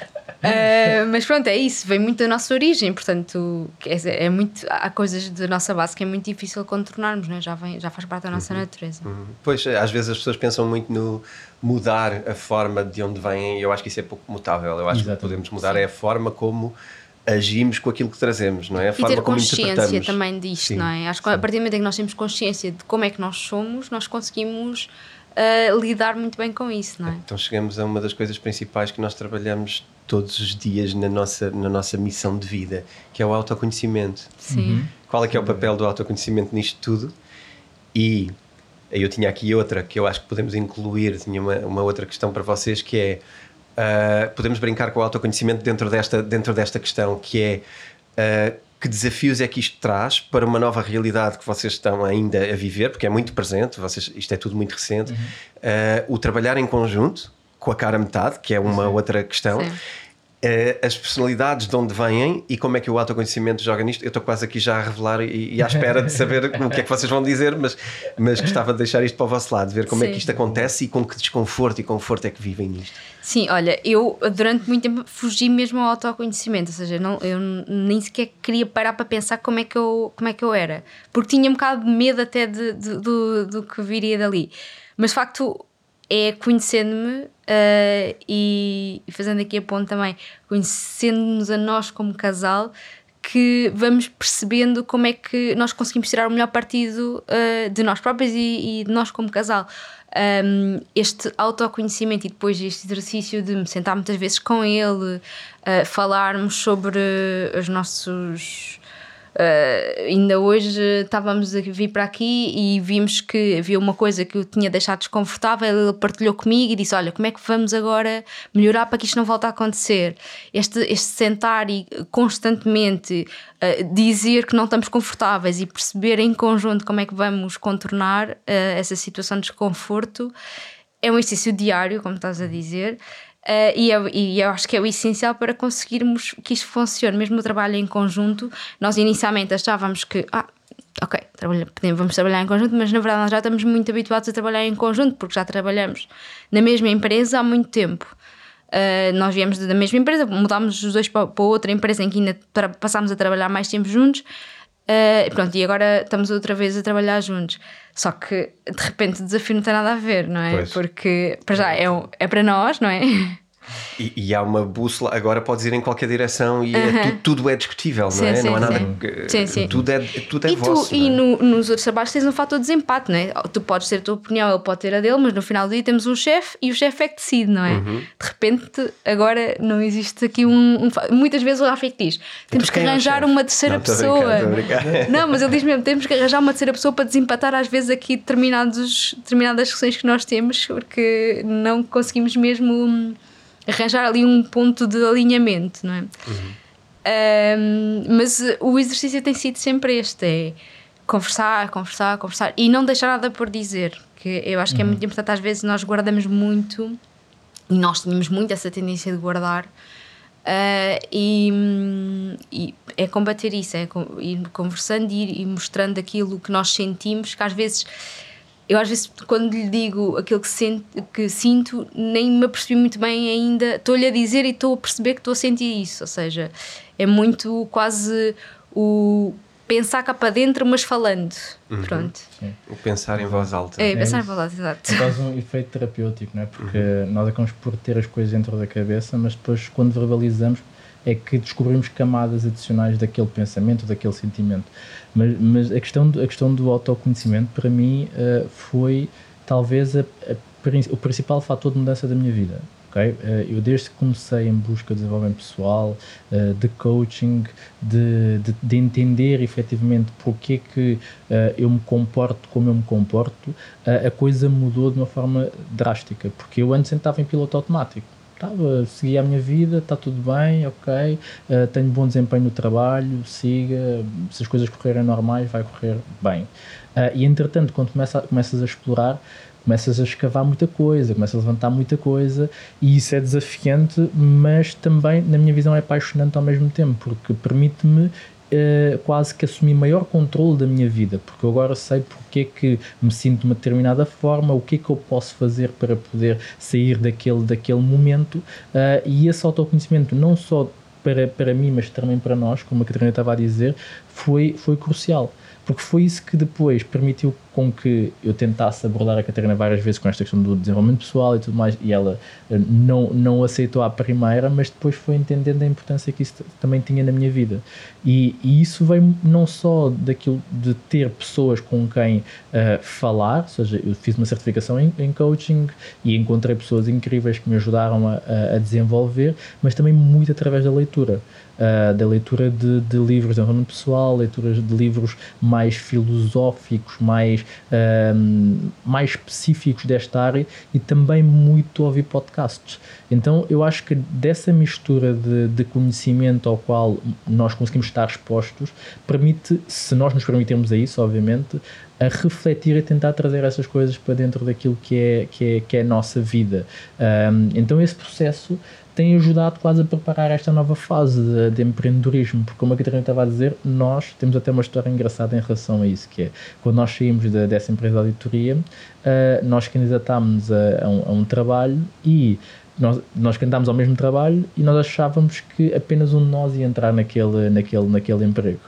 Uh, mas pronto, é isso, vem muito da nossa origem, portanto, é, é, muito, há coisas da nossa base que é muito difícil contornarmos, né? já, vem, já faz parte da nossa uhum. natureza. Uhum. Pois, às vezes as pessoas pensam muito no mudar a forma de onde vêm, e eu acho que isso é pouco mutável. Eu acho Exatamente. que podemos mudar Sim. é a forma como agimos com aquilo que trazemos, não é? A e forma ter como consciência também disto, Sim. não é? Acho que a partir do momento em que nós temos consciência de como é que nós somos, nós conseguimos uh, lidar muito bem com isso, não é? Então chegamos a uma das coisas principais que nós trabalhamos todos os dias na nossa, na nossa missão de vida, que é o autoconhecimento. Sim. Uhum. Qual é que é o papel do autoconhecimento nisto tudo? E eu tinha aqui outra que eu acho que podemos incluir, tinha uma, uma outra questão para vocês que é uh, podemos brincar com o autoconhecimento dentro desta, dentro desta questão que é uh, que desafios é que isto traz para uma nova realidade que vocês estão ainda a viver, porque é muito presente, vocês, isto é tudo muito recente, uhum. uh, o trabalhar em conjunto, com a cara metade, que é uma Sim. outra questão. Sim. Uh, as personalidades de onde vêm e como é que o autoconhecimento joga nisto. Eu estou quase aqui já a revelar e, e à espera de saber o que é que vocês vão dizer, mas, mas gostava de deixar isto para o vosso lado, ver como Sim. é que isto acontece e com que desconforto e conforto é que vivem nisto. Sim, olha, eu durante muito tempo fugi mesmo ao autoconhecimento, ou seja, não, eu nem sequer queria parar para pensar como é que eu, como é que eu era, porque tinha um bocado de medo até de, de do, do que viria dali. Mas de facto, é conhecendo-me uh, e, e, fazendo aqui a ponto também, conhecendo-nos a nós como casal, que vamos percebendo como é que nós conseguimos tirar o melhor partido uh, de nós próprios e, e, de nós como casal. Um, este autoconhecimento e depois este exercício de me sentar muitas vezes com ele, uh, falarmos sobre os nossos Uh, ainda hoje estávamos a vir para aqui e vimos que havia uma coisa que eu tinha deixado desconfortável. Ele partilhou comigo e disse: Olha, como é que vamos agora melhorar para que isto não volte a acontecer? Este, este sentar e constantemente uh, dizer que não estamos confortáveis e perceber em conjunto como é que vamos contornar uh, essa situação de desconforto é um exercício diário, como estás a dizer. Uh, e, eu, e eu acho que é o essencial para conseguirmos que isto funcione, mesmo o trabalho em conjunto. Nós inicialmente achávamos que, ah, ok, trabalha, vamos trabalhar em conjunto, mas na verdade nós já estamos muito habituados a trabalhar em conjunto, porque já trabalhamos na mesma empresa há muito tempo. Uh, nós viemos da mesma empresa, mudámos os dois para, para outra empresa em que ainda passámos a trabalhar mais tempo juntos. Uh, pronto, e agora estamos outra vez a trabalhar juntos. Só que de repente o desafio não tem nada a ver, não é? Pois. Porque para já é, é para nós, não é? E, e, há uma bússola, agora podes ir em qualquer direção e é, tudo, tudo, é discutível, sim, não é? Sim, não há nada. Sim, sim. Tudo é, tudo é e vosso. Tu, e no, nos outros trabalhos tens um fator de desempate, não é? Tu podes ter a tua opinião, ele pode ter a dele, mas no final do dia temos um chefe e o chefe é que decide, não é? Uhum. De repente, agora não existe aqui um. um muitas vezes o Rafik diz: temos que arranjar é uma terceira não, pessoa. Não, mas ele diz mesmo: temos que arranjar uma terceira pessoa para desempatar às vezes aqui determinados, determinadas questões que nós temos, porque não conseguimos mesmo arranjar ali um ponto de alinhamento, não é? Uhum. Um, mas o exercício tem sido sempre este: é conversar, conversar, conversar e não deixar nada por dizer. Que eu acho que é muito importante, às vezes nós guardamos muito e nós tínhamos muito essa tendência de guardar. Uh, e, e, é combater isso, é ir conversando e ir, ir mostrando aquilo que nós sentimos, que às vezes eu às vezes quando lhe digo aquilo que, sento, que sinto, nem me apercebi muito bem ainda, estou-lhe a dizer e estou a perceber que estou a sentir isso, ou seja, é muito quase o pensar cá para dentro, mas falando. Uhum. Pronto. Sim. O pensar em voz alta. É, pensar é em voz alta, exato. É quase um efeito terapêutico, não é? Porque uhum. nós acabamos por ter as coisas dentro da cabeça, mas depois, quando verbalizamos, é que descobrimos camadas adicionais daquele pensamento, daquele sentimento. Mas, mas a, questão do, a questão do autoconhecimento, para mim, uh, foi talvez a, a, o principal fator de mudança da minha vida. Okay? Uh, eu, desde que comecei em busca de desenvolvimento pessoal, uh, de coaching, de, de, de, entender efetivamente porque que eu me comporto como eu me comporto, a coisa mudou de uma forma drástica. Porque eu antes estava em piloto automático estava, segui a minha vida, está tudo bem, ok, uh, tenho bom desempenho no trabalho, siga, se as coisas correrem normais, vai correr bem. Uh, e entretanto, quando começa, começas a explorar, começas a escavar muita coisa, começas a levantar muita coisa e isso é desafiante, mas também, na minha visão, é apaixonante ao mesmo tempo, porque permite-me uh, quase que assumir maior controle da minha vida, porque eu agora sei porque é que me sinto de uma determinada forma, o que é que eu posso fazer para poder sair daquele, daquele momento, uh, e esse autoconhecimento não só para, para mim, mas também para nós, como a Catarina estava a dizer, foi, foi crucial porque foi isso que depois permitiu com que eu tentasse abordar a Catarina várias vezes com esta questão do desenvolvimento pessoal e tudo mais, e ela eh, não, não aceitou à primeira, mas depois foi entendendo a importância que isso também tinha na minha vida. E, e isso veio não só daquilo de ter pessoas com quem uh, falar, ou seja, eu fiz uma certificação em, em, coaching e encontrei pessoas incríveis que me ajudaram a, a desenvolver, mas também muito através da leitura uh, da leitura de, de, livros de desenvolvimento pessoal, leituras de livros mais filosóficos, mais, uh, mais específicos desta área e também muito ouvir podcasts. Então eu acho que dessa mistura de, de conhecimento ao qual nós conseguimos estar expostos, permite, se nós nos permitirmos a isso, obviamente, a refletir e tentar trazer essas coisas para dentro daquilo que é, que é, que é a nossa vida. Um, então esse processo tem ajudado quase a preparar esta nova fase de, de, empreendedorismo, porque como a Catarina estava a dizer, nós temos até uma história engraçada em relação a isso, que é, quando nós saímos de, dessa empresa de auditoria, uh, nós candidatámos a, a, um, a um trabalho e nós, nós cantámos ao mesmo trabalho e nós achávamos que apenas um de nós ia entrar naquele, naquele, naquele emprego.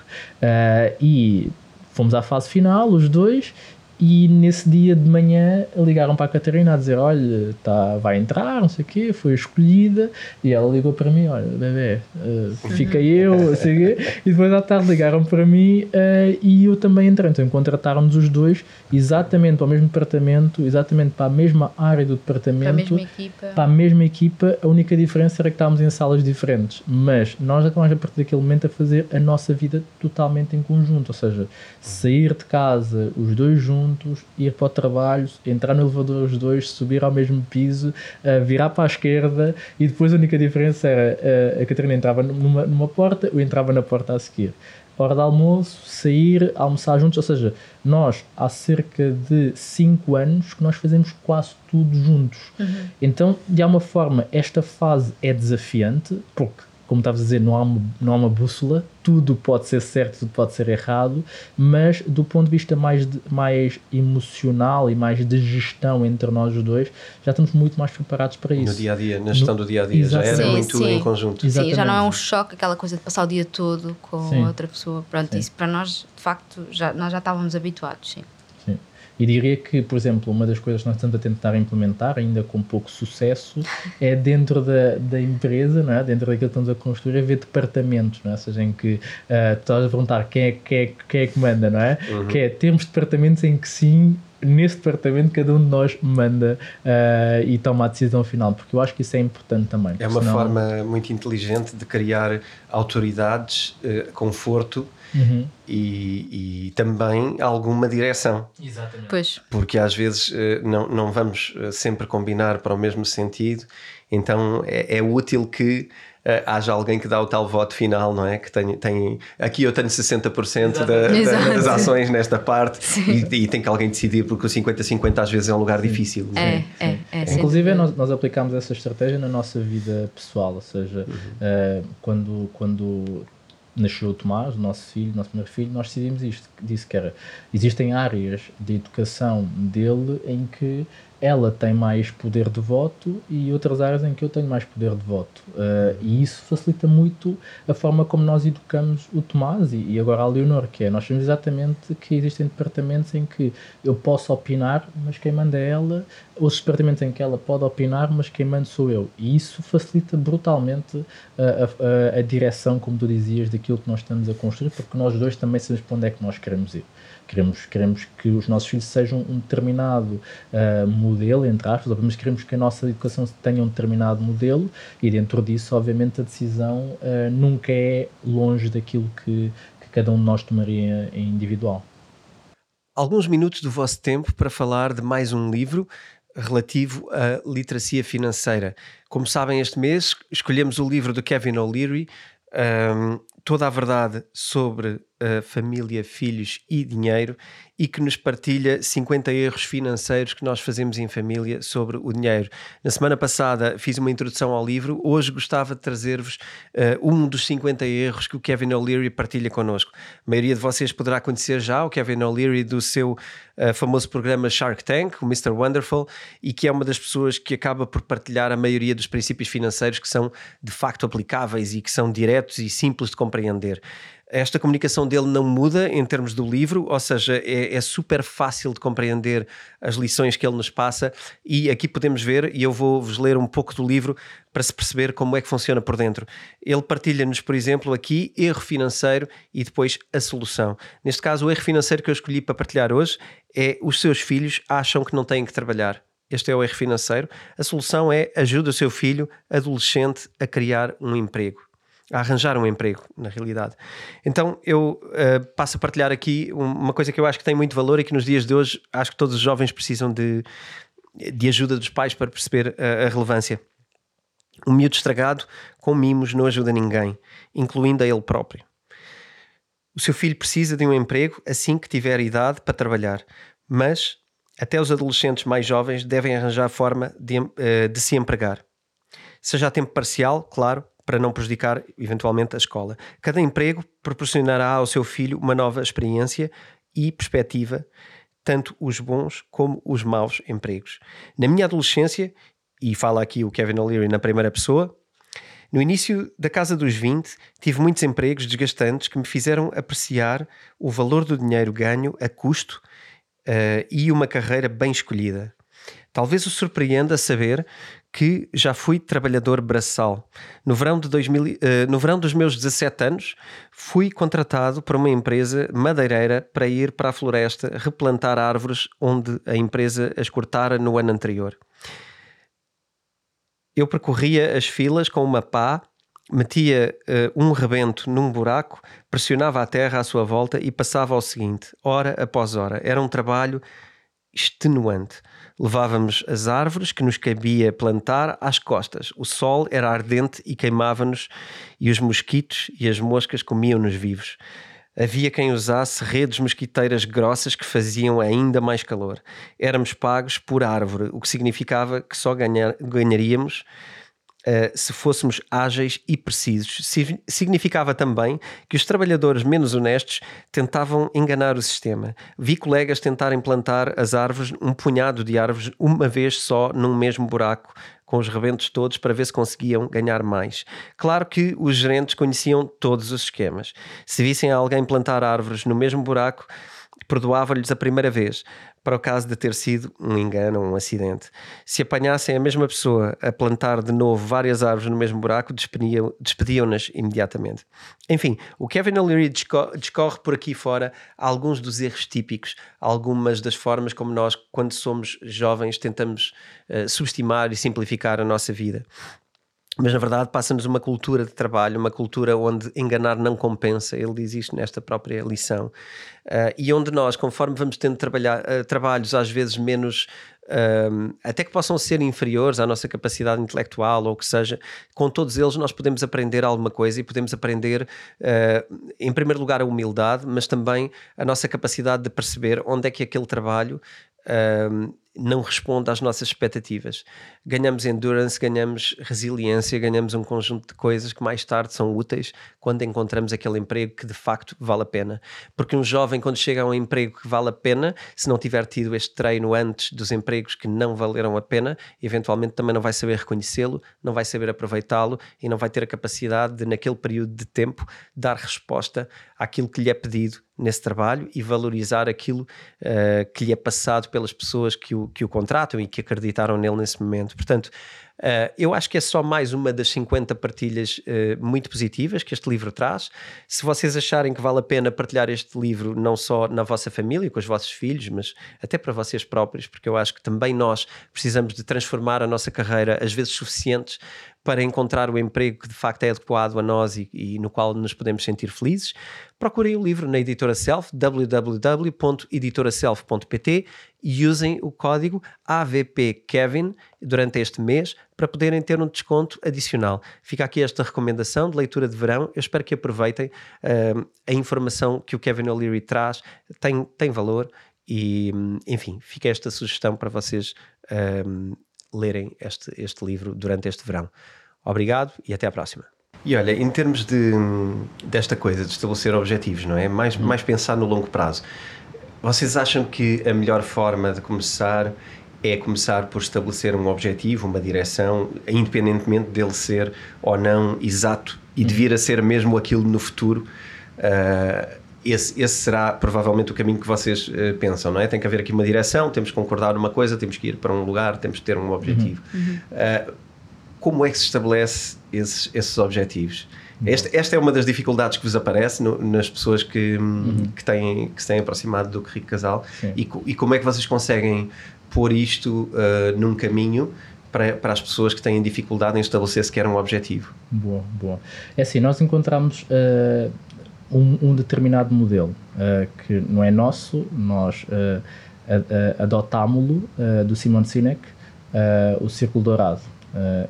Uh, e fomos à fase final, os dois, e nesse dia de manhã ligaram para a Catarina a dizer: Olha, tá, vai entrar, não sei o quê, foi escolhida. E ela ligou para mim: Olha, bebê, uh, fica eu, sei quê. E depois à tarde ligaram para mim uh, e eu também entrei. Então contrataram-nos os dois exatamente para o mesmo departamento, exatamente para a mesma área do departamento, para a mesma equipa. Para a mesma equipa. A única diferença era que estávamos em salas diferentes, mas nós estávamos a partir daquele momento a fazer a nossa vida totalmente em conjunto. Ou seja, sair de casa, os dois juntos juntos, ir para o trabalho, entrar no elevador os dois, subir ao mesmo piso, uh, virar para a esquerda e depois a única diferença era uh, a Catarina entrava numa, numa porta, eu entrava na porta a seguir. Hora de almoço, sair, almoçar juntos, ou seja, nós há cerca de 5 anos que nós fazemos quase tudo juntos. Uhum. Então, de alguma forma, esta fase é desafiante, porque como estavas a dizer, não há, uma, não há uma bússola, tudo pode ser certo, tudo pode ser errado, mas do ponto de vista mais, de, mais emocional e mais de gestão entre nós os dois, já estamos muito mais preparados para isso. No dia a dia, na gestão no, do dia a dia, já era sim, muito sim. em conjunto. Exatamente. Sim, já não é um choque aquela coisa de passar o dia todo com sim. outra pessoa. Pronto, sim. isso para nós, de facto, já, nós já estávamos habituados, sim. E diria que, por exemplo, uma das coisas que nós estamos a tentar implementar, ainda com pouco sucesso, é dentro da, da empresa, não é? dentro daquilo que estamos a construir, haver departamentos, não é? ou seja, em que uh, estás a perguntar quem é, quem, é, quem é que manda, não é? Uhum. Que é, temos departamentos em que sim nesse departamento cada um de nós manda uh, e toma a decisão final, porque eu acho que isso é importante também. É uma senão... forma muito inteligente de criar autoridades, uh, conforto uhum. e, e, também alguma direção. Exatamente. Pois. Porque às vezes uh, não, não vamos sempre combinar para o mesmo sentido, então é, é útil que uh, haja alguém que dá o tal voto final, não é? Que tem, tem aqui eu tenho 60% da, da, das ações nesta parte e, e, tem que alguém decidir porque o 50-50 às vezes é um lugar difícil. É, é, é, é, Inclusive nós, nós aplicamos essa estratégia na nossa vida pessoal, ou seja, uhum. uh, quando, quando nasceu o Tomás, o nosso filho, o nosso primeiro filho, nós decidimos isto, disse que era, existem áreas de educação dele em que ela tem mais poder de voto e outras áreas em que eu tenho mais poder de voto. Uh, e isso facilita muito a forma como nós educamos o Tomás e, e, agora a Leonor, que é, nós sabemos exatamente que existem departamentos em que eu posso opinar, mas quem manda é ela, outros departamentos em que ela pode opinar, mas quem manda sou eu. E isso facilita brutalmente a, a, a direção, como tu dizias, daquilo que nós estamos a construir, porque nós dois também sabemos para onde é que nós queremos ir. Queremos, queremos que os nossos filhos sejam um determinado uh, modelo, entre aspas, mas queremos que a nossa educação tenha um determinado modelo e dentro disso, obviamente, a decisão uh, nunca é longe daquilo que, que cada um de nós tomaria individual. Alguns minutos do vosso tempo para falar de mais um livro relativo à literacia financeira. Como sabem, este mês escolhemos o livro do Kevin O'Leary, um, Toda a Verdade sobre família, filhos e dinheiro e que nos partilha 50 erros financeiros que nós fazemos em família sobre o dinheiro. Na semana passada fiz uma introdução ao livro, hoje gostava de trazer-vos uh, um dos 50 erros que o Kevin O'Leary partilha connosco. A maioria de vocês poderá conhecer já o Kevin O'Leary do seu uh, famoso programa Shark Tank, o Mr. Wonderful, e que é uma das pessoas que acaba por partilhar a maioria dos princípios financeiros que são de facto aplicáveis e que são diretos e simples de compreender. Esta comunicação dele não muda em termos do livro, ou seja, é, é, super fácil de compreender as lições que ele nos passa. E aqui podemos ver, e eu vou-vos ler um pouco do livro para se perceber como é que funciona por dentro. Ele partilha-nos, por exemplo, aqui erro financeiro e depois a solução. Neste caso, o erro financeiro que eu escolhi para partilhar hoje é os seus filhos acham que não têm que trabalhar. Este é o erro financeiro. A solução é ajuda o seu filho adolescente a criar um emprego a arranjar um emprego, na realidade. Então eu uh, passo a partilhar aqui uma coisa que eu acho que tem muito valor e que nos dias de hoje acho que todos os jovens precisam de, de ajuda dos pais para perceber a, a relevância. Um miúdo estragado com mimos não ajuda ninguém, incluindo a ele próprio. O seu filho precisa de um emprego assim que tiver idade para trabalhar, mas até os adolescentes mais jovens devem arranjar forma de, uh, de se empregar. Seja a tempo parcial, claro, para não prejudicar eventualmente a escola. Cada emprego proporcionará ao seu filho uma nova experiência e perspectiva, tanto os bons como os maus empregos. Na minha adolescência, e fala aqui o Kevin O'Leary na primeira pessoa, no início da casa dos 20, tive muitos empregos desgastantes que me fizeram apreciar o valor do dinheiro ganho a custo uh, e uma carreira bem escolhida. Talvez o surpreenda saber que já fui trabalhador braçal. No verão, de 2000, uh, eh, no verão dos meus 17 anos, fui contratado por uma empresa madeireira para ir para a floresta replantar árvores onde a empresa as cortara no ano anterior. Eu percorria as filas com uma pá, metia uh, um rebento num buraco, pressionava a terra à sua volta e passava ao seguinte, hora após hora. Era um trabalho extenuante. Levávamos as árvores que nos cabia plantar às costas. O sol era ardente e queimava-nos, e os mosquitos e as moscas comiam-nos vivos. Havia quem usasse redes mosquiteiras grossas que faziam ainda mais calor. Éramos pagos por árvore, o que significava que só ganhar, ganharíamos Uh, se fôssemos ágeis e precisos. Significava também que os trabalhadores menos honestos tentavam enganar o sistema. Vi colegas tentarem plantar as árvores, um punhado de árvores, uma vez só num mesmo buraco, com os rebentos todos, para ver se conseguiam ganhar mais. Claro que os gerentes conheciam todos os esquemas. Se vissem alguém plantar árvores no mesmo buraco, perdoava-lhes a primeira vez, para o caso de ter sido um engano ou um acidente. Se apanhassem a mesma pessoa a plantar de novo várias árvores no mesmo buraco, despediam-nas imediatamente. Enfim, o Kevin O'Leary discorre por aqui fora alguns dos erros típicos, algumas das formas como nós, quando somos jovens, tentamos uh, subestimar e simplificar a nossa vida mas na verdade passa-nos uma cultura de trabalho, uma cultura onde enganar não compensa, ele diz isto nesta própria lição, uh, e onde nós, conforme vamos tendo trabalhar, uh, trabalhos às vezes menos, uh, até que possam ser inferiores à nossa capacidade intelectual ou o que seja, com todos eles nós podemos aprender alguma coisa e podemos aprender, em primeiro lugar, a humildade, mas também a nossa capacidade de perceber onde é que aquele trabalho não responde às nossas expectativas. Ganhamos endurance, ganhamos resiliência, ganhamos um conjunto de coisas que mais tarde são úteis quando encontramos aquele emprego que de facto vale a pena. Porque um jovem, quando chega a um emprego que vale a pena, se não tiver tido este treino antes dos empregos que não valeram a pena, eventualmente também não vai saber reconhecê-lo, não vai saber aproveitá-lo e não vai ter a capacidade de, naquele período de tempo, dar resposta àquilo que lhe é pedido nesse trabalho e valorizar aquilo uh, que lhe é passado pelas pessoas que o, que o contratam e que acreditaram nele nesse momento. Portanto, Uh, eu acho que é só mais uma das 50 partilhas uh, muito positivas que este livro traz. Se vocês acharem que vale a pena partilhar este livro, não só na vossa família, com os vossos filhos, mas até para vocês próprios, porque eu acho que também nós precisamos de transformar a nossa carreira, às vezes suficientes, para encontrar o emprego que de facto é adequado a nós e, e, no qual nos podemos sentir felizes, procurem o livro na editora Self, www.editoraself.pt e usem o código AVPKevin durante este mês para poderem ter um desconto adicional. Fica aqui esta recomendação de leitura de verão. Eu espero que aproveitem. Uh, a informação que o Kevin O'Leary traz tem, tem valor e, enfim, fica esta sugestão para vocês uh, lerem este, este livro durante este verão. Obrigado e até à próxima. E olha, em termos de, desta coisa de estabelecer objetivos, não é? Mais, mais pensar no longo prazo. Vocês acham que a melhor forma de começar é começar por estabelecer um objetivo, uma direção, independentemente dele ser ou não exato e de vir a ser mesmo aquilo no futuro? Uh, esse, esse, será provavelmente o caminho que vocês uh, pensam, não é? Tem que haver aqui uma direção, temos que concordar numa coisa, temos que ir para um lugar, temos que ter um objetivo. Uhum. Uh, como é que se estabelece esses, esses objetivos? Esta, esta, é uma das dificuldades que vos aparece no, nas pessoas que, uhum. que, têm, que se têm aproximado do Rico Casal e, e, como é que vocês conseguem pôr isto uh, num caminho para, para as pessoas que têm dificuldade em estabelecer sequer um objetivo? Boa, boa. É assim, nós encontramos uh, um, um, determinado modelo uh, que não é nosso, nós uh, adotámo-lo do Simon Sinek, o Círculo Dourado.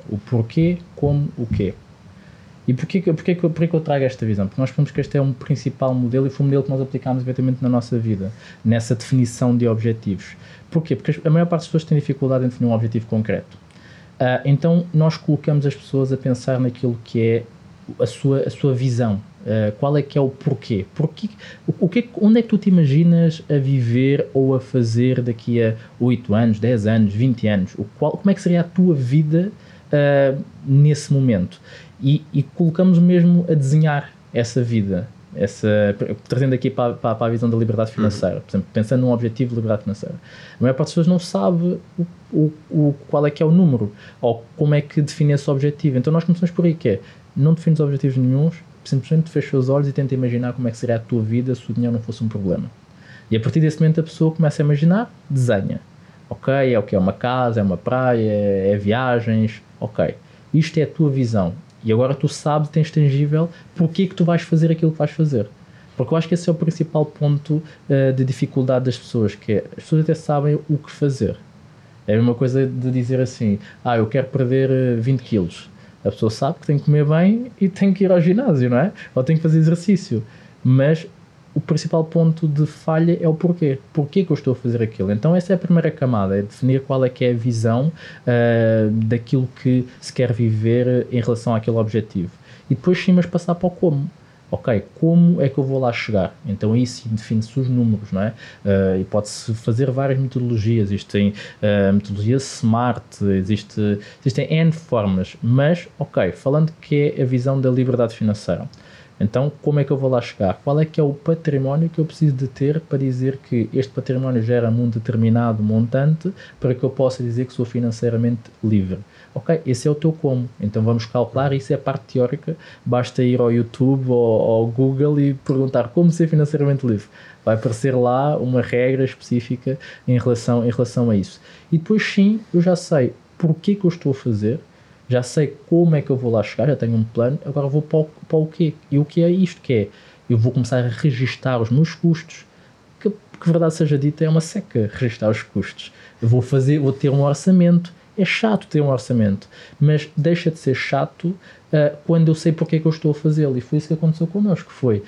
O porquê, como, o quê. E porquê, porquê, porquê que eu trago esta visão? Porque nós pensamos que este é um principal modelo e foi um modelo que nós aplicámos efetivamente na nossa vida, nessa definição de objetivos. Porquê? Porque a maior parte das pessoas tem dificuldade em definir um objetivo concreto. Uh, então nós colocamos as pessoas a pensar naquilo que é a sua, a sua visão. Uh, qual é que é o porquê? porquê o, o que, onde é que tu te imaginas a viver ou a fazer daqui a 8 anos, 10 anos, 20 anos? O qual, como é que seria a tua vida uh, nesse momento? e, e colocamos mesmo a desenhar essa vida, essa, trazendo aqui para, para, para, a visão da liberdade financeira, por exemplo, pensando num objetivo de liberdade financeira. A maior parte das pessoas não sabe o, o, o, qual é que é o número ou como é que define esse objetivo. Então nós começamos por aí, que é, não defines objetivos nenhums, simplesmente fecha os olhos e tenta imaginar como é que seria a tua vida se o dinheiro não fosse um problema. E a partir desse momento a pessoa começa a imaginar, desenha. Ok, é o que é uma casa, é uma praia, é viagens, ok. Isto é a tua visão e agora tu sabes, tens tangível, porque que tu vais fazer aquilo que vais fazer. Porque eu acho que esse é o principal ponto uh, de dificuldade das pessoas, que é, as pessoas até sabem o que fazer. É uma coisa de dizer assim, ah, eu quero perder 20 eh, quilos. A pessoa sabe que tem que comer bem e tem que ir ao ginásio, não é? Ou tem que fazer exercício. Mas o principal ponto de falha é o porquê. Porquê que eu estou a fazer aquilo? Então essa é a primeira camada, é definir qual é que é a visão uh, daquilo que se quer viver em relação àquele objetivo. E depois sim, mas passar para o como. Ok, como é que eu vou lá chegar? Então aí sim define-se os números, não é? Uh, e pode-se fazer várias metodologias. Existem uh, SMART, existe, existem N formas, mas ok, falando que é a visão da liberdade financeira Então, como é que eu vou lá chegar? Qual é que é o património que eu preciso de ter para dizer que este património gera-me um determinado montante para que eu possa dizer que sou financeiramente livre? Ok, esse é o teu como. Então vamos calcular, isso é a parte teórica. Basta ir ao YouTube ou ao Google e perguntar como ser financeiramente livre. Vai aparecer lá uma regra específica em relação, em relação a isso. E depois sim, eu já sei porquê que eu estou a fazer, já sei como é que eu vou lá chegar, já tenho um plano, agora vou para o, para o quê? E o que é isto que é? Eu vou começar a registar os meus custos, que, que verdade seja dita, é uma seca registar os custos. Eu vou fazer, vou ter um orçamento, é chato ter um orçamento, mas deixa de ser chato uh, quando eu sei porque é que eu estou a fazê-lo. E foi isso que aconteceu connosco. Foi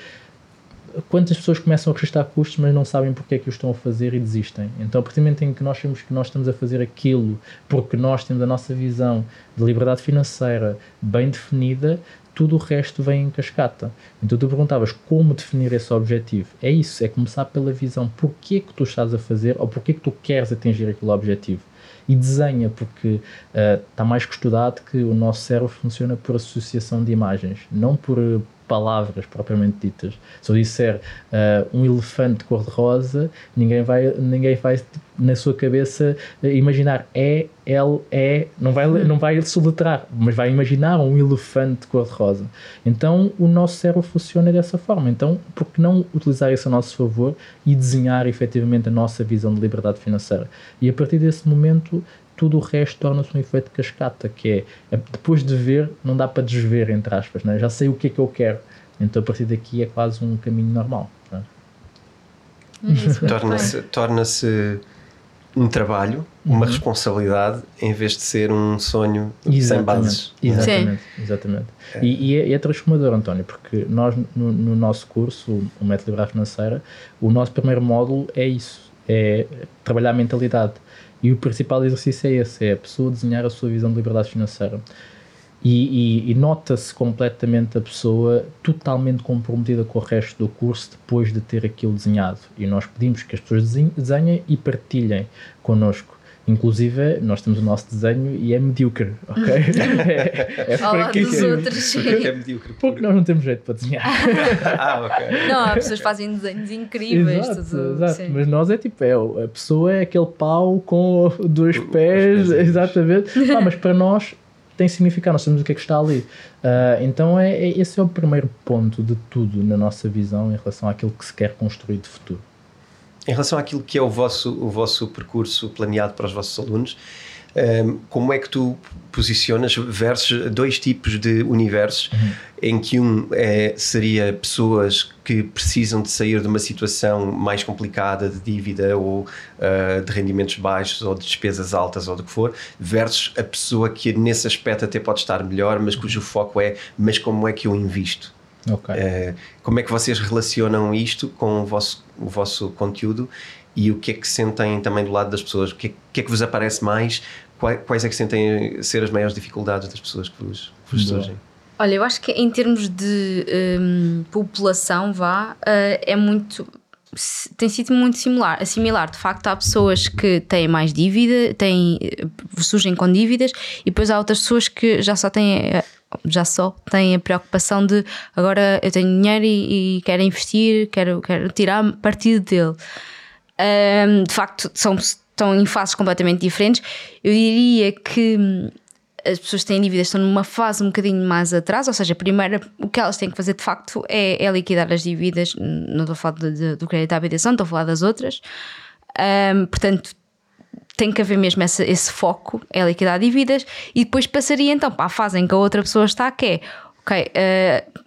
quantas pessoas começam a registrar custos, mas não sabem porque é que o estão a fazer e desistem. Então, a partir do momento em que nós sabemos que nós estamos a fazer aquilo porque nós temos a nossa visão de liberdade financeira bem definida, tudo o resto vem em cascata. Então tu perguntavas como definir esse objetivo. É isso, é começar pela visão. Porquê que tu estás a fazer ou porquê que tu queres atingir aquele objetivo e desenha, porque está uh, mais que estudado que o nosso cérebro funciona por associação de imagens, não por palavras propriamente ditas. Se eu disser uh, um elefante cor-de-rosa, ninguém vai, ninguém vai na sua cabeça imaginar é, L, é, não vai, não vai soletrar, mas vai imaginar um elefante cor-de-rosa. Então o nosso cérebro funciona dessa forma. Então, por que não utilizar isso a nosso favor e desenhar efetivamente a nossa visão de liberdade financeira? E a partir desse momento tudo o resto torna-se um efeito cascata, que é, é, depois de ver, não dá para desver, entre aspas, né? já sei o que é que eu quero, então a partir daqui é quase um caminho normal. Né? Torna-se torna um trabalho, uma uhum. responsabilidade, em vez de ser um sonho exatamente, sem bases. Exatamente, Sim. exatamente. É. E, e, é, é, transformador, António, porque nós, no, no nosso curso, o Método Liberdade Financeira, o nosso primeiro módulo é isso, é trabalhar a mentalidade e o principal exercício é esse: é a pessoa desenhar a sua visão de liberdade financeira. E, e, e nota-se completamente a pessoa totalmente comprometida com o resto do curso depois de ter aquilo desenhado. E nós pedimos que as pessoas desenhem e partilhem connosco. Inclusive, nós temos o nosso desenho e é medíocre, ok? é, é dos outros. É medíocre. Porque nós não temos jeito para desenhar. ah, ok. Não, há pessoas que fazem desenhos incríveis. Exato, tudo, exato. Mas nós é tipo, é, a pessoa é aquele pau com dois pés, exatamente. Ah, mas para nós tem significado, nós sabemos o que é que está ali. Uh, então, é, é, esse é o primeiro ponto de tudo na nossa visão em relação àquilo que se quer construir de futuro. Em relação àquilo que é o vosso, o vosso percurso planeado para os vossos alunos, ehm, como é que tu posicionas versus dois tipos de universos uhum. em que um é, seria pessoas que precisam de sair de uma situação mais complicada de dívida ou uh, de rendimentos baixos ou de despesas altas ou do que for versus a pessoa que nesse aspecto até pode estar melhor mas cujo foco é mas como é que eu invisto Okay. Uh, como é que vocês relacionam isto com o vosso, o vosso conteúdo e o que é que sentem também do lado das pessoas? O que é, que, é que vos aparece mais? Quais, quais, é que sentem ser as maiores dificuldades das pessoas que vos, vos surgem? Olha, eu acho que em termos de um, população, vá, uh, é muito tem sido muito similar, similar. De facto, há pessoas que têm mais dívida, têm, surgem com dívidas, e depois há outras pessoas que já só têm já só têm a preocupação de agora eu tenho dinheiro e, e quero investir, quero, quero tirar partido dele. Um, de facto, são, estão em fases completamente diferentes. Eu diria que hum, as pessoas que têm dívidas estão numa fase um bocadinho mais atrás, ou seja, primeiro o que elas têm que fazer de facto é, é liquidar as dívidas. Não estou a falar de, de, do crédito à habitação, estou a falar das outras. Um, portanto, tem que haver mesmo esse, foco, é liquidar dívidas, e depois passaria então para a fase em que a outra pessoa está, que é, ok, uh,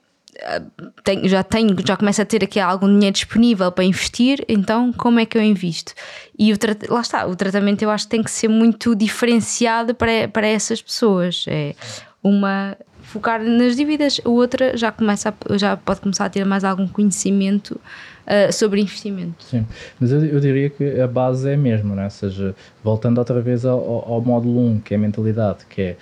tenho, já tenho, já começo a ter aqui algum dinheiro disponível para investir, então como é que eu invisto? E o lá está, o tratamento eu acho que tem que ser muito diferenciado para, para essas pessoas. É uma focar nas dívidas, a outra já começa a, já pode começar a ter mais algum conhecimento uh, sobre investimento. Sim, mas eu, eu, diria que a base é a mesma, não é? ou seja, voltando outra vez ao, ao módulo 1, que é a mentalidade, que é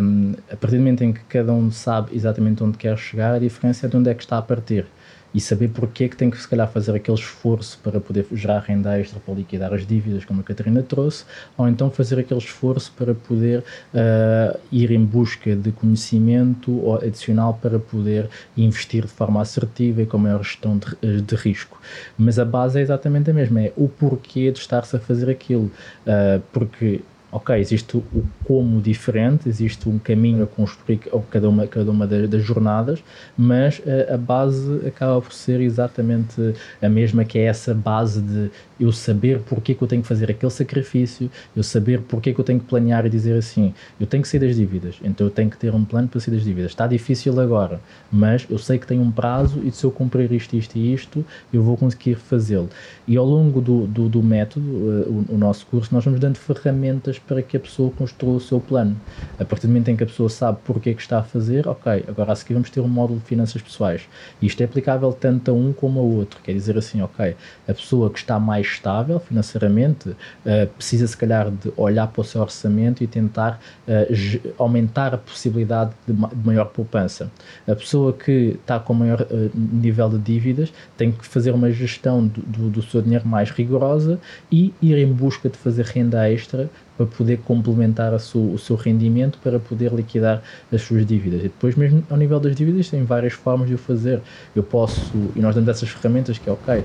um, a partir do momento em que cada um sabe exatamente onde quer chegar, a diferença é de onde é que está a partir e saber porque é que tem que se calhar fazer aquele esforço para poder gerar renda extra para liquidar as dívidas, como a Catarina trouxe, ou então fazer aquele esforço para poder uh, ir em busca de conhecimento adicional para poder investir de forma assertiva e com maior gestão de, eh, de risco. Mas a base é exatamente a mesma, é o porquê de estar-se a fazer aquilo, uh, porque ok, existe o como diferente, existe um caminho a construir cada uma, cada uma das, das jornadas, mas a, eh, a, base acaba por ser exatamente a mesma, que é essa base de eu saber porque que eu tenho que fazer aquele sacrifício, eu saber porque que eu tenho que planear e dizer assim, eu tenho que sair das dívidas, então eu tenho que ter um plano para sair das dívidas. Está difícil agora, mas eu sei que tenho um prazo e se eu cumprir isto, isto e isto, eu vou conseguir fazê-lo. E ao longo do, do, do método, uh, o, o nosto curso, nós vamos dando ferramentas para que a pessoa construa o seu plano. A partir do momento em que a pessoa sabe porque é que está a fazer, ok, agora a seguir vamos ter um módulo de finanças pessoais. Isto é aplicável tanto a um como a outro. Quer dizer assim, ok, a pessoa que está mais estável financeiramente uh, precisa se calhar de olhar para o seu orçamento e tentar uh, aumentar a possibilidade de, ma de, maior poupança. A pessoa que está com maior uh, nível de dívidas tem que fazer uma gestão do, do, do seu dinheiro mais rigorosa e ir em busca de fazer renda extra para poder complementar o seu rendimento para poder liquidar as suas dívidas. E depois, mesmo ao nível das dívidas, tem várias formas de o fazer. Eu posso, e nós damos essas ferramentas que é ok,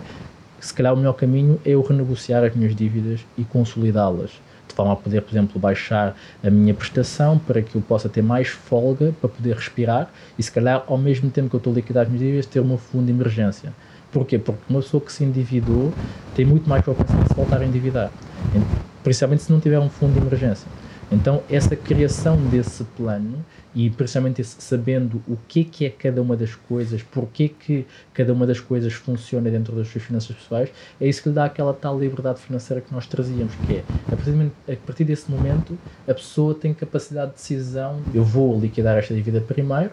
se calhar o melhor caminho é eu renegociar as minhas dívidas e consolidá-las. De forma a poder, por exemplo, baixar a minha prestação para que eu possa ter mais folga para poder respirar e, se calhar, ao mesmo tempo que eu estou a liquidar as minhas dívidas, ter uma fundo de emergência. Porquê? Porque uma pessoa que se endividou tem muito mais propensão a se voltar a endividar principalmente se não tiver um fundo de emergência. Então, essa criação desse plano e principalmente esse, sabendo o que é que é cada uma das coisas, porque que cada uma das coisas funciona dentro das suas finanças pessoais, é isso que lhe dá aquela tal liberdade financeira que nós trazíamos, que é, a partir, a partir desse momento, a pessoa tem capacidade de decisão, eu vou liquidar esta dívida primeiro,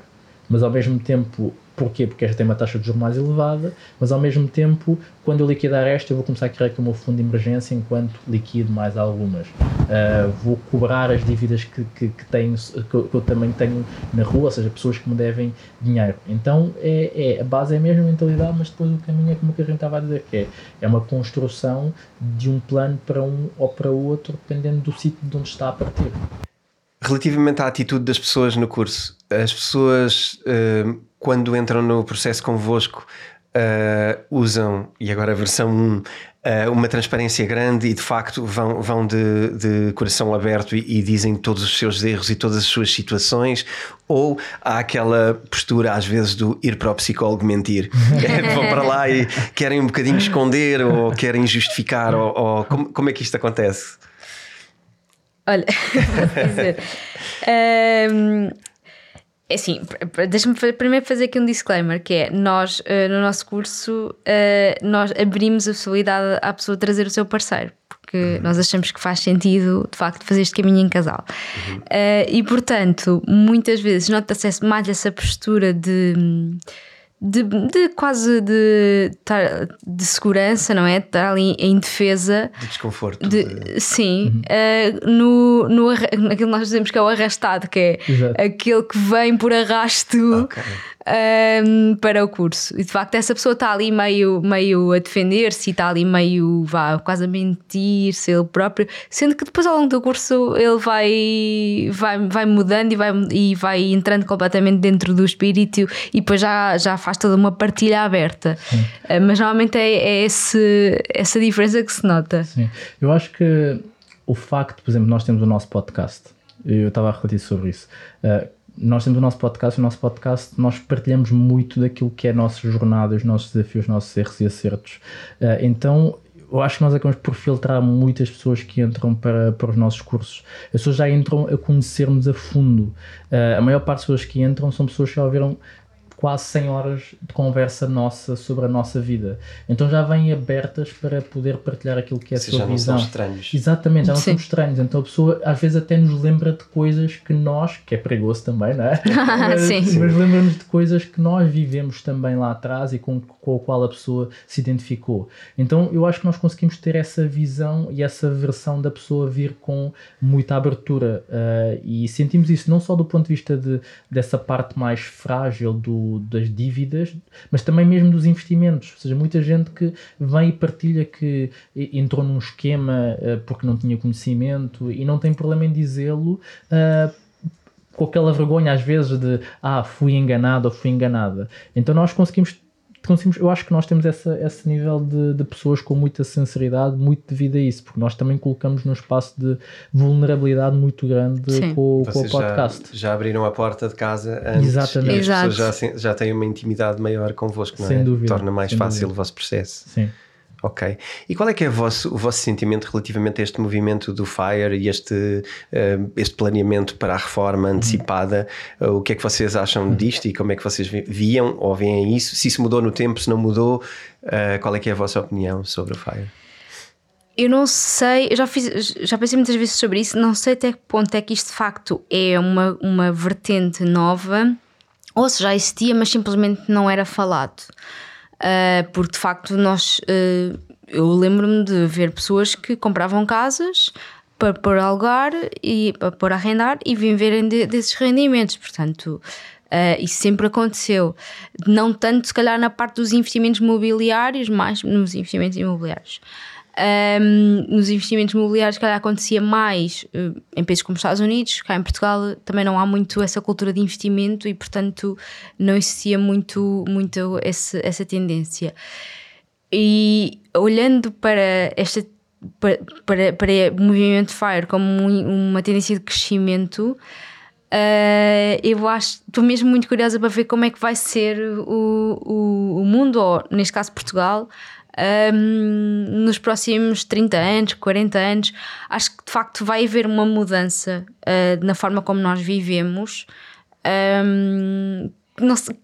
mas ao mesmo tempo Porquê? Porque esta tem uma taxa de juros mais elevada, mas ao mesmo tempo, quando eu liquidar esta, eu vou começar a criar aqui o meu fundo de emergência enquanto liquido mais algumas. Uh, vou cobrar as dívidas que, que, que, tenho, que, que, eu também tenho na rua, ou seja, pessoas que me devem dinheiro. Então, é, é, a base é a mesma mentalidade, mas depois o caminho é como a gente estava a dizer, que é, é uma construção de um plano para um ou para outro, dependendo do sítio de onde está a partir. Relativamente à atitude das pessoas no curso, as pessoas uh, quando entram no processo convosco uh, usam, e agora a versão 1, uh, uma transparência grande e de facto vão, vão de, de coração aberto e, e, dizem todos os seus erros e todas as suas situações, ou há aquela postura às vezes do ir para o psicólogo mentir, vão para lá e querem um bocadinho esconder ou querem justificar, ou, ou como, como é que isto acontece? Olha, vou dizer. Um, é assim, deixa-me primeiro fazer aqui um disclaimer, que é, nós, uh, no nosso curso, uh, nós abrimos a possibilidade à pessoa trazer o seu parceiro, porque uhum. nós achamos que faz sentido, de facto, fazer este caminho em casal. Uhum. Uh, e, portanto, muitas vezes nota-se mais essa postura de de, de, quase de, de segurança, não é? De estar ali em defesa. De desconforto. De, de... Sim, uhum. uh, no, no, naquilo que nós dizemos que é o arrastado, que é Exato. aquele que vem por arrasto okay um, para o curso. E de facto, essa pessoa está ali meio, meio a defender-se e está ali meio vá, quase a mentir-se ele próprio, sendo que depois ao longo do curso ele vai, vai, vai mudando e vai, e vai entrando completamente dentro do espírito e depois já, já faz toda uma partilha aberta. Uh, mas normalmente é, é esse, essa diferença que se nota. Sim, eu acho que o facto, por exemplo, nós temos o nosso podcast. Eu estava a refletir sobre isso. Uh, nós temos o nosso podcast, o nosso podcast nós partilhamos muito daquilo que é a nossa jornada, os nossos desafios, os nossos erros e acertos. Uh, então eu acho que nós acabamos por filtrar muitas pessoas que entram para, para os nossos cursos. As pessoas já entram a conhecer-nos a fundo. Uh, a maior parte das pessoas que entram são pessoas que já ouviram quase 100 horas de conversa nossa sobre a nossa vida. Então já vêm abertas para poder partilhar aquilo que é a sua já visão. Não são estranhos. Exatamente, já não Sim. somos estranhos. Então a pessoa às vezes até nos lembra de coisas que nós, que é perigoso também, não é? mas, Sim. mas lembra-nos de coisas que nós vivemos também lá atrás e com, com a qual a pessoa se identificou. Então eu acho que nós conseguimos ter essa visão e essa versão da pessoa vir com muita abertura. Uh, e sentimos isso não só do ponto de vista de, dessa parte mais frágil do, das dívidas, mas também mesmo dos investimentos. Ou seja, muita gente que vem e partilha que entrou num esquema uh, porque não tinha conhecimento e não tem problema em dizê-lo. Uh, com aquela vergonha às vezes de ah, fui enganado ou fui enganada. Então nós conseguimos conseguimos, eu acho que nós temos essa, esse nível de, de, pessoas com muita sinceridade, muito devido a isso, porque nós também colocamos num espaço de vulnerabilidade muito grande com, com, o podcast. Já, já, abriram a porta de casa antes Exatamente. e as Exato. pessoas já, já têm uma intimidade maior convosco, não sem é? Dúvida, Torna mais fácil dúvida. o vosso processo. Sim. Ok. E qual é que é o vosso, o vosso sentimento relativamente a este movimento do FIRE e este, uh, este planeamento para a reforma antecipada? Uh, o que é que vocês acham disto e como é que vocês viam ou veem isso? Se isso mudou no tempo, se não mudou, uh, qual é que é a vossa opinião sobre o FIRE? Eu não sei, eu já, fiz, já pensei muitas vezes sobre isso, não sei até que ponto é que isto de facto é uma, uma vertente nova ou se já existia, mas simplesmente não era falado. Uh, porque de facto nós uh, eu lembro-me de ver pessoas que compravam casas para pôr alugar e para pôr arrendar e viverem de, desses rendimentos. Portanto, uh, isso sempre aconteceu. Não tanto, se calhar, na parte dos investimentos imobiliários, mas nos investimentos imobiliários. Um, nos investimentos imobiliários, calhar acontecia mais uh, em países como os Estados Unidos, cá em Portugal também não há muito essa cultura de investimento e, portanto, não existia muito, muito esse, essa tendência. E olhando para esta para, para, para o movimento FIRE como uma tendência de crescimento, uh, eu acho, estou mesmo muito curiosa para ver como é que vai ser o, o, o mundo, ou neste caso Portugal, um, nos próximos 30 anos, 40 anos, acho que de facto vai haver uma mudança uh, na forma como nós vivemos. Um, não sei,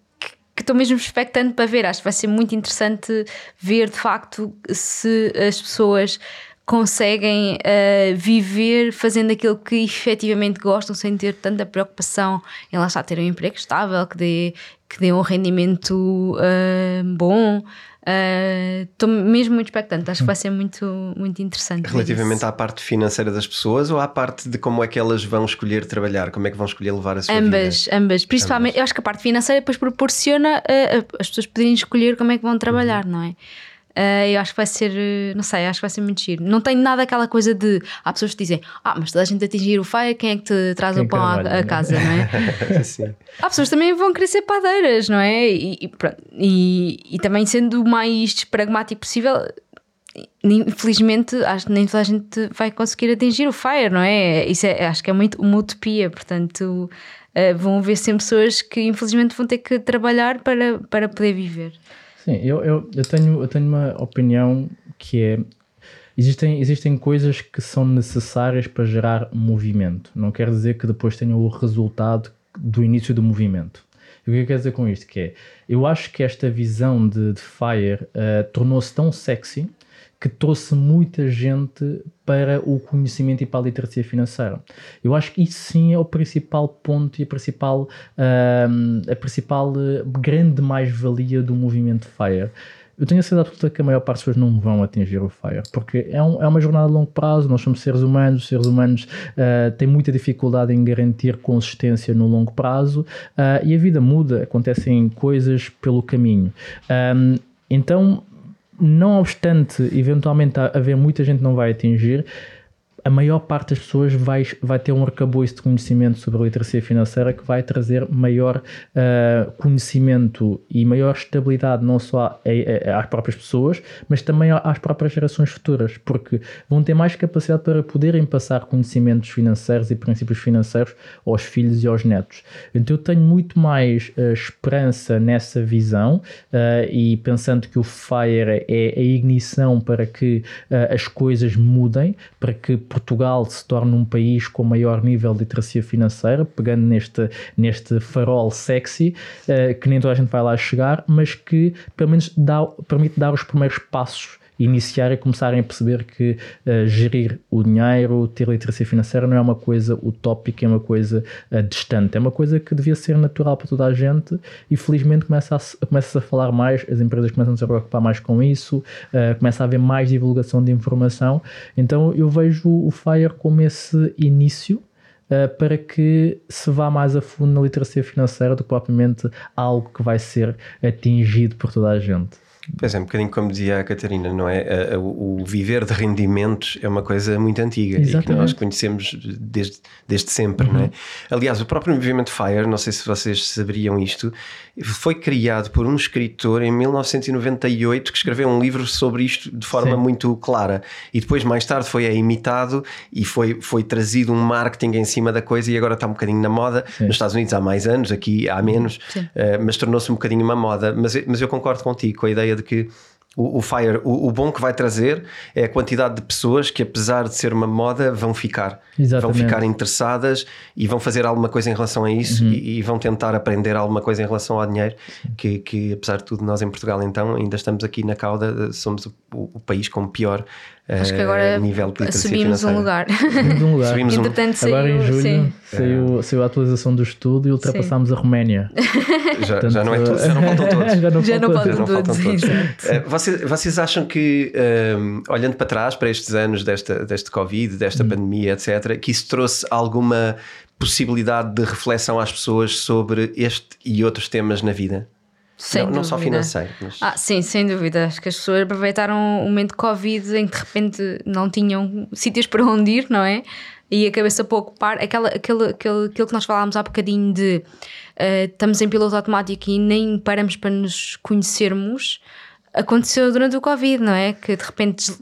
que estou mesmo expectante para ver. Acho que vai ser muito interessante ver de facto se as pessoas conseguem uh, viver fazendo aquilo que efetivamente gostam sem ter tanta preocupação em lá estar ter um emprego estável, que dê, que dê um rendimento uh, bom. Estou uh, mesmo muito expectante, acho que vai ser muito, muito interessante. Relativamente à parte financeira das pessoas ou à parte de como é que elas vão escolher trabalhar, como é que vão escolher levar a sua ambas, vida? Ambas, principalmente, ambas. eu acho que a parte financeira depois proporciona uh, as pessoas poderem escolher como é que vão trabalhar, uhum. não é? Uh, eu acho que vai ser, não sei, acho que vai ser muito giro. Não tem nada aquela coisa de. Há pessoas que dizem, ah, mas toda a gente atingir o FIRE, quem é que te traz quem o pão à, é? casa, não é? Sim. Há pessoas que também vão querer ser padeiras, não é? E, e, e, e também sendo o mais pragmático possível, infelizmente acho que nem toda a gente vai conseguir atingir o FIRE, não é? Isso é, acho que é muito uma utopia, portanto. Uh, vão haver sempre pessoas que infelizmente vão ter que trabalhar para, para poder viver. Sim, eu, eu, eu, tenho, eu tenho uma opinião que é. Existem, existem coisas que são necessárias para gerar movimento. Não quer dizer que depois tenham o resultado do início do movimento. E o que eu quero dizer com isto? Que é, eu acho que esta visão de, de Fire uh, tornou-se tão sexy que trouxe muita gente para o conhecimento e para a literacia financeira. Eu acho que isso sim é o principal ponto e a principal, a principal uh, grande mais-valia do movimento FIRE. Eu tenho a certeza absoluta que a maior parte das pessoas não vão atingir o FIRE, porque é, um, é uma jornada de longo prazo, nós somos seres humanos, os seres humanos uh, têm muita dificuldade em garantir consistência no longo prazo uh, e a vida muda, acontecem coisas pelo caminho. Um, então, não obstante eventualmente haver muita gente não vai atingir, a maior parte das pessoas vai, vai ter um arcabouço de conhecimento sobre a literacia financeira que vai trazer maior uh, conhecimento e maior estabilidade não só a, a, às próprias pessoas, mas também às próprias gerações futuras, porque vão ter mais capacidade para poderem passar conhecimentos financeiros e princípios financeiros aos filhos e aos netos. Então eu tenho muito mais uh, esperança nessa visão uh, e pensando que o FIRE é a ignição para que as coisas mudem, para que Portugal se torne um país com maior nível de literacia financeira, pegando neste, neste farol sexy, uh, que nem toda a gente vai lá chegar, mas que pelo menos dá, permite dar os primeiros passos iniciar e começarem a perceber que uh, gerir o dinheiro, ter literacia financeira não é uma coisa utópica, é uma coisa uh, distante, é uma coisa que devia ser natural para toda a gente e felizmente começa a, começa a falar mais, as empresas começam a se preocupar mais com isso, uh, começa a haver mais divulgação de informação, então eu vejo o FIRE como esse início para que se vá mais a fundo na literacia financeira do que propriamente algo que vai ser atingido por toda a gente. Pois é, um bocadinho como dizia a Catarina, não é? O viver de rendimentos é uma coisa muito antiga Exatamente. e que nós conhecemos desde, desde sempre, uhum. não é? Uhum. Aliás, o próprio movimento FIRE, não sei se vocês saberiam isto, foi criado por um escritor em 1998 que escreveu um livro sobre isto de forma Sim. muito clara e depois, mais tarde, foi imitado e foi, foi trazido um marketing em cima da coisa e agora está um bocadinho na moda. Sim. Nos Estados Unidos há mais anos, aqui há menos, uh, mas tornou-se um bocadinho uma moda. Mas, mas eu concordo contigo com a ideia ideia de que o, o Fire, o, o, bom que vai trazer é a quantidade de pessoas que, apesar de ser uma moda, vão ficar. Exatamente. Vão ficar interessadas e vão fazer alguma coisa em relação a isso uhum. e, e, vão tentar aprender alguma coisa em relação ao dinheiro. Que, que, apesar de tudo, nós em Portugal, então, ainda estamos aqui na cauda, somos o, o país com pior Acho que agora nível de subimos um lugar. Subimos um lugar. Subimos Entretanto, um... Agora em julho saiu, saiu a atualização do estudo e ultrapassámos sim. a Roménia. Já, Portanto, já não é tudo, já não faltam todos. já não, já não, faltam, já não faltam todos. Uh, vocês, vocês acham que, um, olhando para trás, para estes anos desta, deste Covid, desta hum. pandemia, etc., que isso trouxe alguma possibilidade de reflexão às pessoas sobre este e outros temas na vida? Sem não, não só financeiro. Mas... Ah, sim, sem dúvida. Acho que as pessoas aproveitaram o momento de Covid em que de repente não tinham sítios para onde ir, não é? E a cabeça para ocupar aquela, aquele, aquele, aquilo que nós falámos há bocadinho de uh, estamos em piloto automático e nem paramos para nos conhecermos aconteceu durante o Covid, não é? Que de repente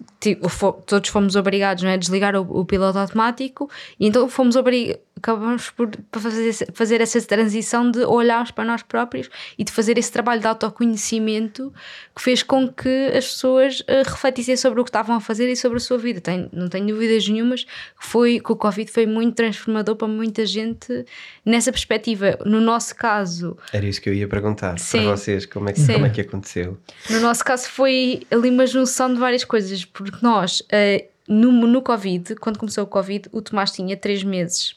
todos fomos obrigados não é? a desligar o, o piloto automático e então fomos obrigados acabamos por fazer, fazer essa transição de olharmos para nós próprios e de fazer esse trabalho de autoconhecimento que fez com que as pessoas uh, refletissem sobre o que estavam a fazer e sobre a sua vida. Tenho, não tenho dúvidas nenhumas que, foi, que o Covid foi muito transformador para muita gente nessa perspectiva. No nosso caso. Era isso que eu ia perguntar sim, para vocês: como é, que, como é que aconteceu? No nosso caso, foi ali uma junção de várias coisas, porque nós. Uh, no, no Covid, quando começou o Covid, o Tomás tinha três meses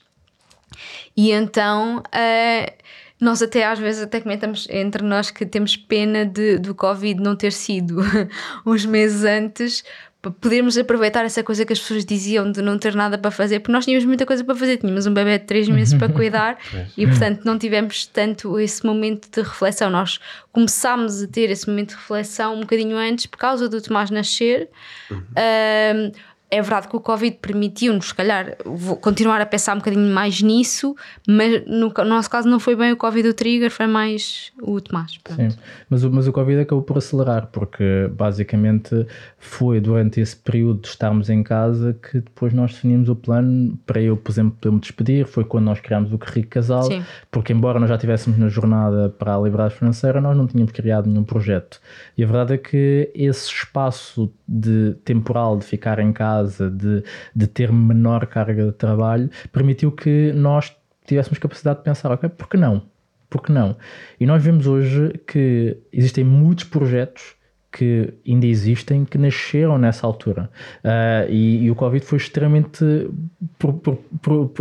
e então uh, nós até às vezes até comentamos entre nós que temos pena de, do Covid não ter sido uns meses antes para podermos aproveitar essa coisa que as pessoas diziam de não ter nada para fazer, porque nós tínhamos muita coisa para fazer, tínhamos um bebê de 3 meses para cuidar e portanto não tivemos tanto esse momento de reflexão. Nós começámos a ter esse momento de reflexão um bocadinho antes por causa do Tomás nascer. Uhum. Uh, é verdade que o Covid permitiu-nos, se calhar, continuar a pensar um bocadinho mais nisso, mas no, no, nosso caso não foi bem o Covid o trigger, foi mais o Tomás. Sim, mas o, mas o Covid acabou por acelerar, porque basicamente foi durante esse período de estarmos em casa que depois nós definimos o plano para eu, por exemplo, poder me despedir. Foi quando nós criámos o Rico Casal, Sim. porque embora nós já estivéssemos na jornada para a liberdade financeira, nós não tínhamos criado nenhum projeto. E a verdade é que esse espaço de temporal de ficar em casa, de, de ter menor carga de trabalho, permitiu que nós tivéssemos capacidade de pensar, ok, por que não? Por que não? E nós vemos hoje que existem muitos projetos que ainda existem que nasceram nessa altura. Uh, e, e, o Covid foi extremamente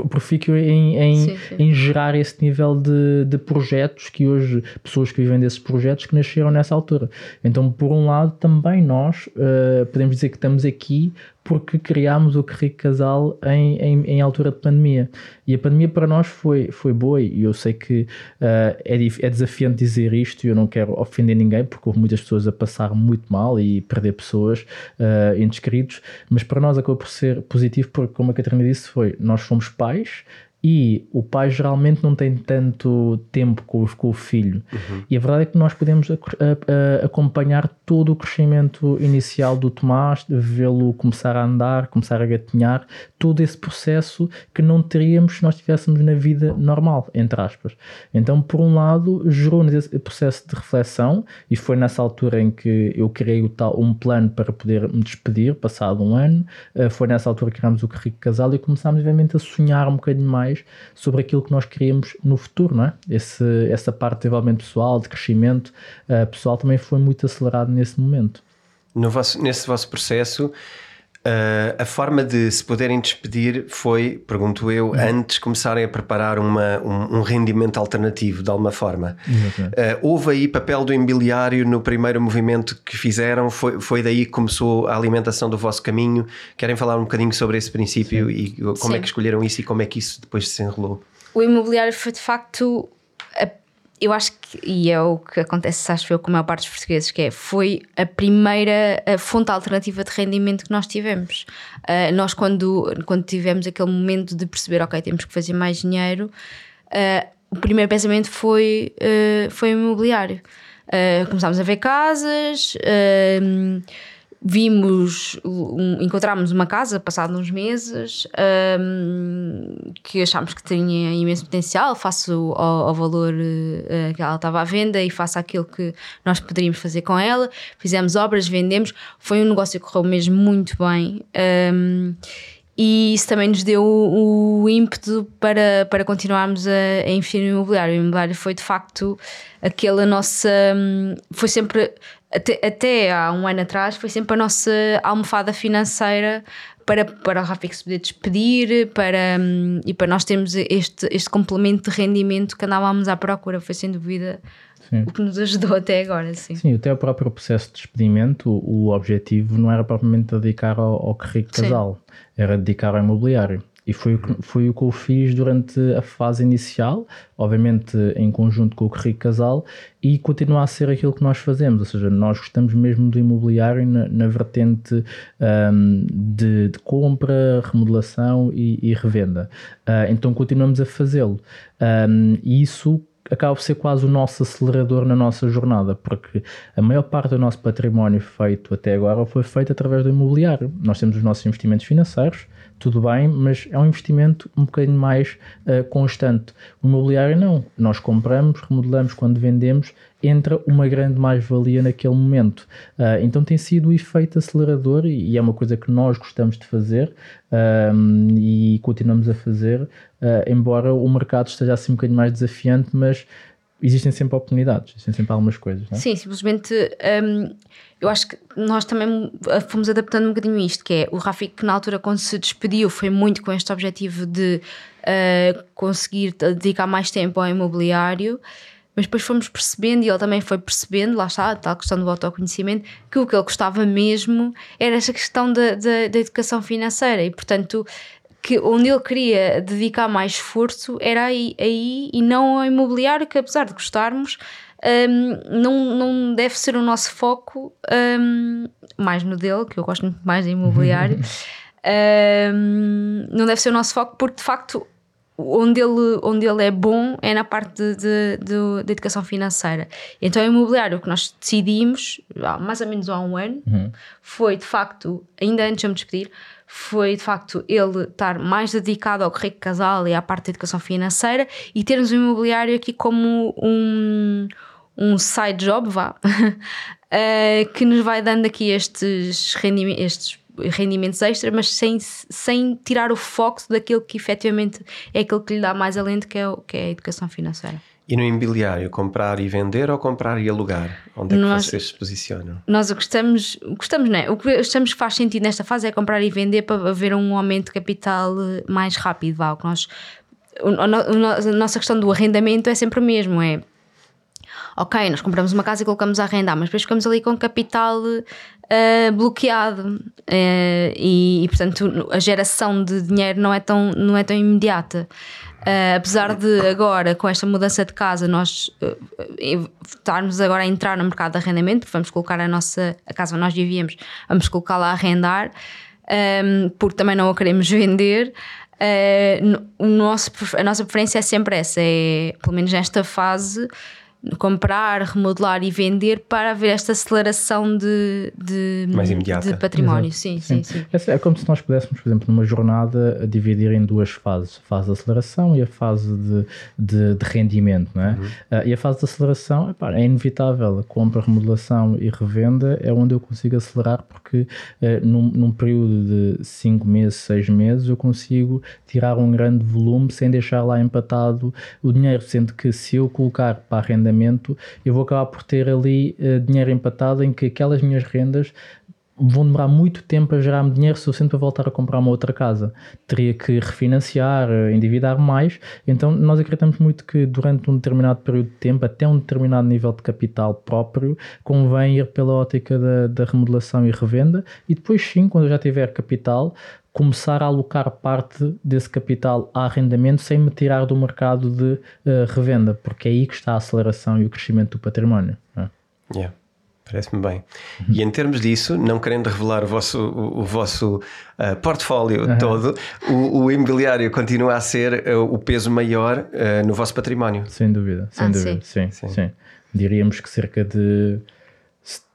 profícuo em, em, sim, sim. em, gerar esse nível de, de, projetos que hoje, pessoas que vivem desses projetos que nasceram nessa altura. Então, por um lado, também nós uh, podemos dizer que estamos aqui porque criámos o Rico Casal em, em, em, altura de pandemia. E a pandemia para nós foi, foi boa, e eu sei que uh, é, é desafiante dizer isto, e eu não quero ofender ninguém, porque houve muitas pessoas a passar muito mal e perder pessoas, uh, entes queridos, mas para nós acabou por ser positivo, porque, como a Catarina disse, foi nós fomos pais e o pai geralmente não tem tanto tempo com, com o filho. Uhum. E a verdade é que nós podemos a, a, a acompanhar todo o crescimento inicial do Tomás, vê-lo começar a andar, começar a gatinhar, todo esse processo que não teríamos se nós estivéssemos na vida normal, entre aspas. Então, por um lado, gerou-nos esse processo de reflexão e foi nessa altura em que eu criei tal, um plano para poder me despedir, passado um ano. Eh, foi nessa altura que criámos o Rico Casal e começámos, obviamente, a sonhar um bocadinho mais mais sobre aquilo que nós queríamos no futuro, não é? Esse, essa parte de desenvolvimento pessoal, de crescimento uh, pessoal também foi muito acelerado nesse momento. No vosso, nesse vosso processo, Uh, a forma de se poderem despedir foi, pergunto eu, uhum. antes começarem a preparar uma, um, um, rendimento alternativo de alguma forma. Uh, houve aí papel do imobiliário no primeiro movimento que fizeram? Foi, foi daí que começou a alimentação do vosso caminho? Querem falar um bocadinho sobre esse princípio Sim. e como Sim. é que escolheram isso e como é que isso depois se enrolou? O imobiliário foi de facto eu acho que, e é o que acontece, acho eu, com a maior parte dos portugueses, que é, foi a primeira fonte alternativa de rendimento que nós tivemos. Uh, nós, quando, quando tivemos aquele momento de perceber, ok, temos que fazer mais dinheiro, uh, o primeiro pensamento foi, uh, foi o imobiliário. começámos a ver casas vimos, um, encontramos uma casa passado uns meses um, que achámos que tinha imenso potencial face ao, ao valor uh, que ela estava à venda e face àquilo que nós poderíamos fazer com ela. Fizemos obras, vendemos, foi um negócio que correu mesmo muito bem. Um, e isso também nos deu o, o ímpeto para, para continuarmos a, a investir no imobiliário. O imobiliário foi de facto aquela nossa. Hum, foi sempre até, até há um ano atrás, foi sempre a nossa almofada financeira para, para o Rafik se poder despedir para, hum, e para nós termos este, este complemento de rendimento que andávamos à procura. Foi sem dúvida sim. o que nos ajudou até agora. Sim, sim até o próprio processo de despedimento, o, o objetivo não era propriamente dedicar ao, ao rico casal, sim. era dedicar ao imobiliário. E foi, foi o que eu fiz durante a fase inicial, obviamente em conjunto com o Rico Casal, e continua a ser aquilo que nós fazemos, ou seja, nós gostamos mesmo do imobiliário na, na vertente um, de, de, compra, remodelação e, e revenda. Uh, então continuamos a fazê-lo. Um, e isso acaba por ser quase o nosso acelerador na nossa jornada, porque a maior parte do nosso património feito até agora foi feito através do imobiliário. Nós temos os nossos investimentos financeiros, tudo bem, mas é um investimento um bocadinho mais uh, constante. O imobiliário não. Nós compramos, remodelamos quando vendemos, entra uma grande mais-valia naquele momento. Uh, então tem sido o efeito acelerador e, é uma coisa que nós gostamos de fazer um, e continuamos a fazer, uh, embora o mercado esteja assim um bocadinho mais desafiante, mas existem sempre oportunidades, existem sempre algumas coisas. Não é? Sim, simplesmente um, eu acho que nós também fomos adaptando um bocadinho isto, que é o Rafik que na altura quando se despediu foi muito com este objetivo de uh, conseguir dedicar mais tempo ao imobiliário, mas depois fomos percebendo e ele também foi percebendo, lá está, a tal questão do autoconhecimento, que o que ele gostava mesmo era essa questão da, da, da educação financeira e portanto que onde ele queria dedicar mais esforço era aí, aí e não ao imobiliário, que apesar de gostarmos, um, não, não deve ser o nosso foco, um, mais no dele, que eu gosto muito mais de imobiliário, um, não deve ser o nosso foco, porque de facto onde ele, onde ele é bom é na parte de, de, de, de educação financeira. Então, o imobiliário, o que nós decidimos, mais ou menos há um ano, uhum. foi de facto, ainda antes de me despedir, foi de facto ele estar mais dedicado ao rico casal e à parte da educação financeira e termos o imobiliário aqui como um, um side job, vá, uh, que nos vai dando aqui estes rendimentos, estes rendimentos extra, mas sem, sem tirar o foco daquilo que efetivamente é aquilo que lhe dá mais alento, que é, que é a educação financeira. E no imobiliário, comprar e vender ou comprar e alugar? Onde é que nós, vocês se posicionam? Nós gostamos, gostamos, não é? O que achamos que faz sentido nesta fase é comprar e vender para haver um aumento de capital eh, mais rápido. Vá, que nós, a nossa questão do arrendamento é sempre o mesmo: é ok, nós compramos uma casa e colocamos a arrendar, mas depois ficamos ali com capital uh, bloqueado uh, e, e, portanto a geração de dinheiro não é tão, não é tão imediata. Uh, apesar de agora, com esta mudança de casa, nós uh, estarmos agora a entrar no mercado de arrendamento, porque vamos colocar a nossa a casa onde nós vivíamos, vamos colocá-la a arrendar, um, porque também não a queremos vender. uh, o nosso, a nossa preferência é sempre essa, é, pelo menos nesta fase, comprar, remodelar e vender para haver esta aceleração de, de, Mais imediata. de património. Sim, sim, sim, sim. É, como se nós pudéssemos, por exemplo, numa jornada, dividir em duas fases: a fase de aceleração e a fase de, de, de rendimento. Não é? Uhum. Uh, e a fase de aceleração epá, é inevitável. A compra, remodelação e revenda é onde eu consigo acelerar, porque uh, num, num período de 5 meses, 6 meses, eu consigo tirar um grande volume sem deixar lá empatado o dinheiro. Sendo que se eu colocar para a renda eu vou acabar por ter ali uh, dinheiro empatado em que aquelas minhas rendas vão demorar muito tempo a gerar-me dinheiro suficiente para voltar a comprar uma outra casa. Teria que refinanciar, eh, endividar mais. Então, nós acreditamos muito que durante um determinado período de tempo, até um determinado nível de capital próprio, convém ir pela ótica da, da remodelação e revenda. E depois, sim, quando eu já tiver capital, começar a alocar parte desse capital a arrendamento sem me tirar do mercado de uh, revenda, porque é aí que está a aceleração e o crescimento do património. É? Yeah. Parece-me bem. Uhum. E em termos disso, não querendo revelar o vosso, o, o vosso uh, portfólio uhum. todo, o, o, imobiliário continua a ser uh, o peso maior uh, no vosso património. Sem dúvida, sem ah, dúvida. Sim. Sim, sim. sim. Diríamos que cerca de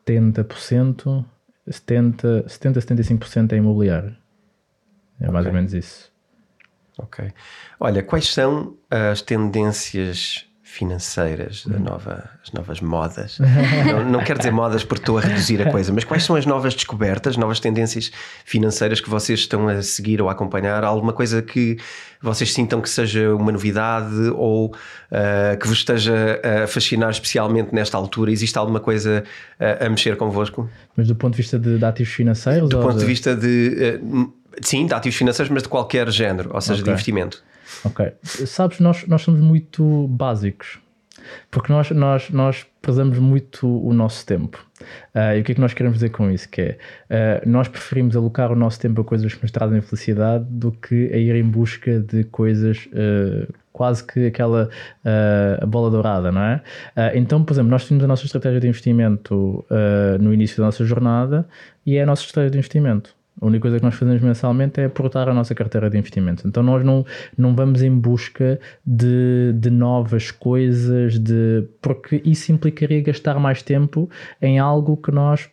70%, 70, 70 75% é imobiliário. É okay. mais ou menos isso. Ok. Olha, quais são as tendências financeiras, da nova, as novas modas. não, não quero dizer modas porque estou a reduzir a coisa, mas quais são as novas descobertas, novas tendências financeiras que vocês estão a seguir ou a acompanhar? Alguma coisa que vocês sintam que seja uma novidade ou uh, que vos esteja a fascinar especialmente nesta altura? Existe alguma coisa uh, a mexer convosco? Mas do ponto de vista de, de ativos financeiros? Do ponto de, de vista de. Uh, sim, de ativos financeiros, mas de qualquer género, ou seja, okay. de investimento. Ok. Sabes, nós, nós somos muito básicos. Porque nós, nós, nós prezamos muito o nosso tempo. Uh, e o que é que nós queremos dizer com isso? Que é, uh, nós preferimos alocar o nosso tempo a coisas que nos trazem felicidade do que a ir em busca de coisas uh, quase que aquela bola dourada, não é? então, por exemplo, nós temos a nossa estratégia de investimento no início da nossa jornada e é a nossa estratégia de investimento. A única coisa que nós fazemos mensalmente é aportar a nossa carteira de investimentos. Então nós não, não vamos em busca de, de novas coisas, de, porque isso implicaria gastar mais tempo em algo que nós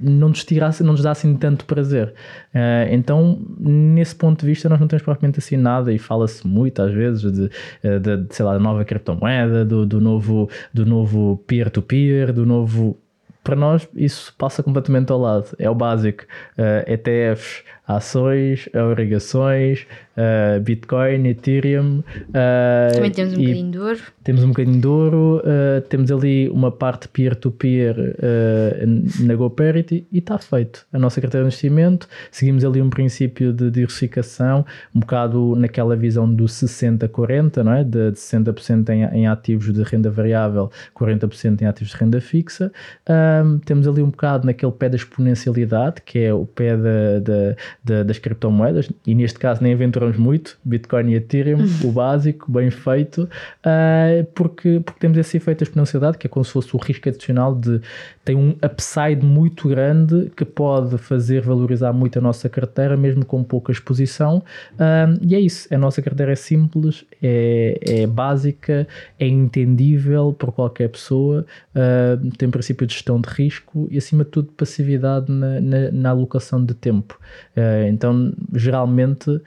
não nos, tirasse, não nos dá assim tanto prazer. Uh, então, nesse ponto de vista, nós não temos propriamente assim nada e fala-se muito às vezes de, eh, de, de, sei lá, da nova criptomoeda, do, do novo do novo peer-to-peer, -peer, do novo para nós isso passa completamente ao lado. É o básico. Uh, eh, ETFs, ações, obrigações, uh, Bitcoin, Ethereum. Uh, Também temos um bocadinho de ouro. Temos um bocadinho de ouro, uh, temos ali uma parte peer-to-peer -peer, na GoParity e está feito. A nossa carteira de investimento, seguimos ali um princípio de diversificação, um bocado naquela visão do 60-40, não é? De, de 60% em, em, ativos de renda variável, 40% em ativos de renda fixa. temos ali um bocado naquele pé da exponencialidade, que é o pé da, da, da, das criptomoedas, e neste caso nem aventura compramos muito, Bitcoin e Ethereum, o básico, bem feito, uh, porque, porque temos esse efeito de exponencialidade, que é como se fosse o risco adicional de tem um upside muito grande que pode fazer valorizar muito a nossa carteira, mesmo com pouca exposição. Uh, e é isso, a nossa carteira é simples, é, é básica, é entendível por qualquer pessoa, uh, tem princípio de gestão de risco e, acima de tudo, passividade na, na, na alocação de tempo. então, geralmente, Uh,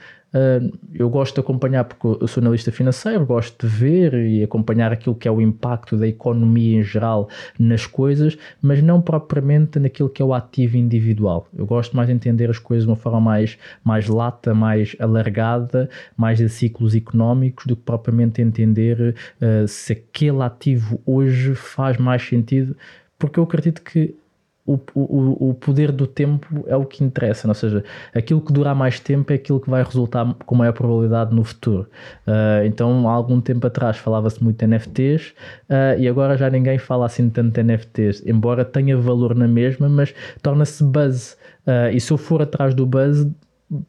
eu gosto de acompanhar, porque eu sou analista financeiro, gosto de ver e acompanhar aquilo que é o impacto da economia em geral nas coisas, mas não propriamente naquilo que é o ativo individual. Eu gosto mais de entender as coisas de uma forma mais, mais lata, mais alargada, mais de ciclos económicos, do que propriamente entender uh, se aquele ativo hoje faz mais sentido, porque eu acredito que o, o, o poder do tempo é o que interessa, ou seja, aquilo que dura mais tempo é aquilo que vai resultar com maior probabilidade no futuro. Uh, então, há algum tempo atrás falava-se muito de NFTs uh, ah, e agora já ninguém fala assim tanto de NFTs, embora tenha valor na mesma, mas torna-se buzz. Uh, e se eu for atrás do buzz,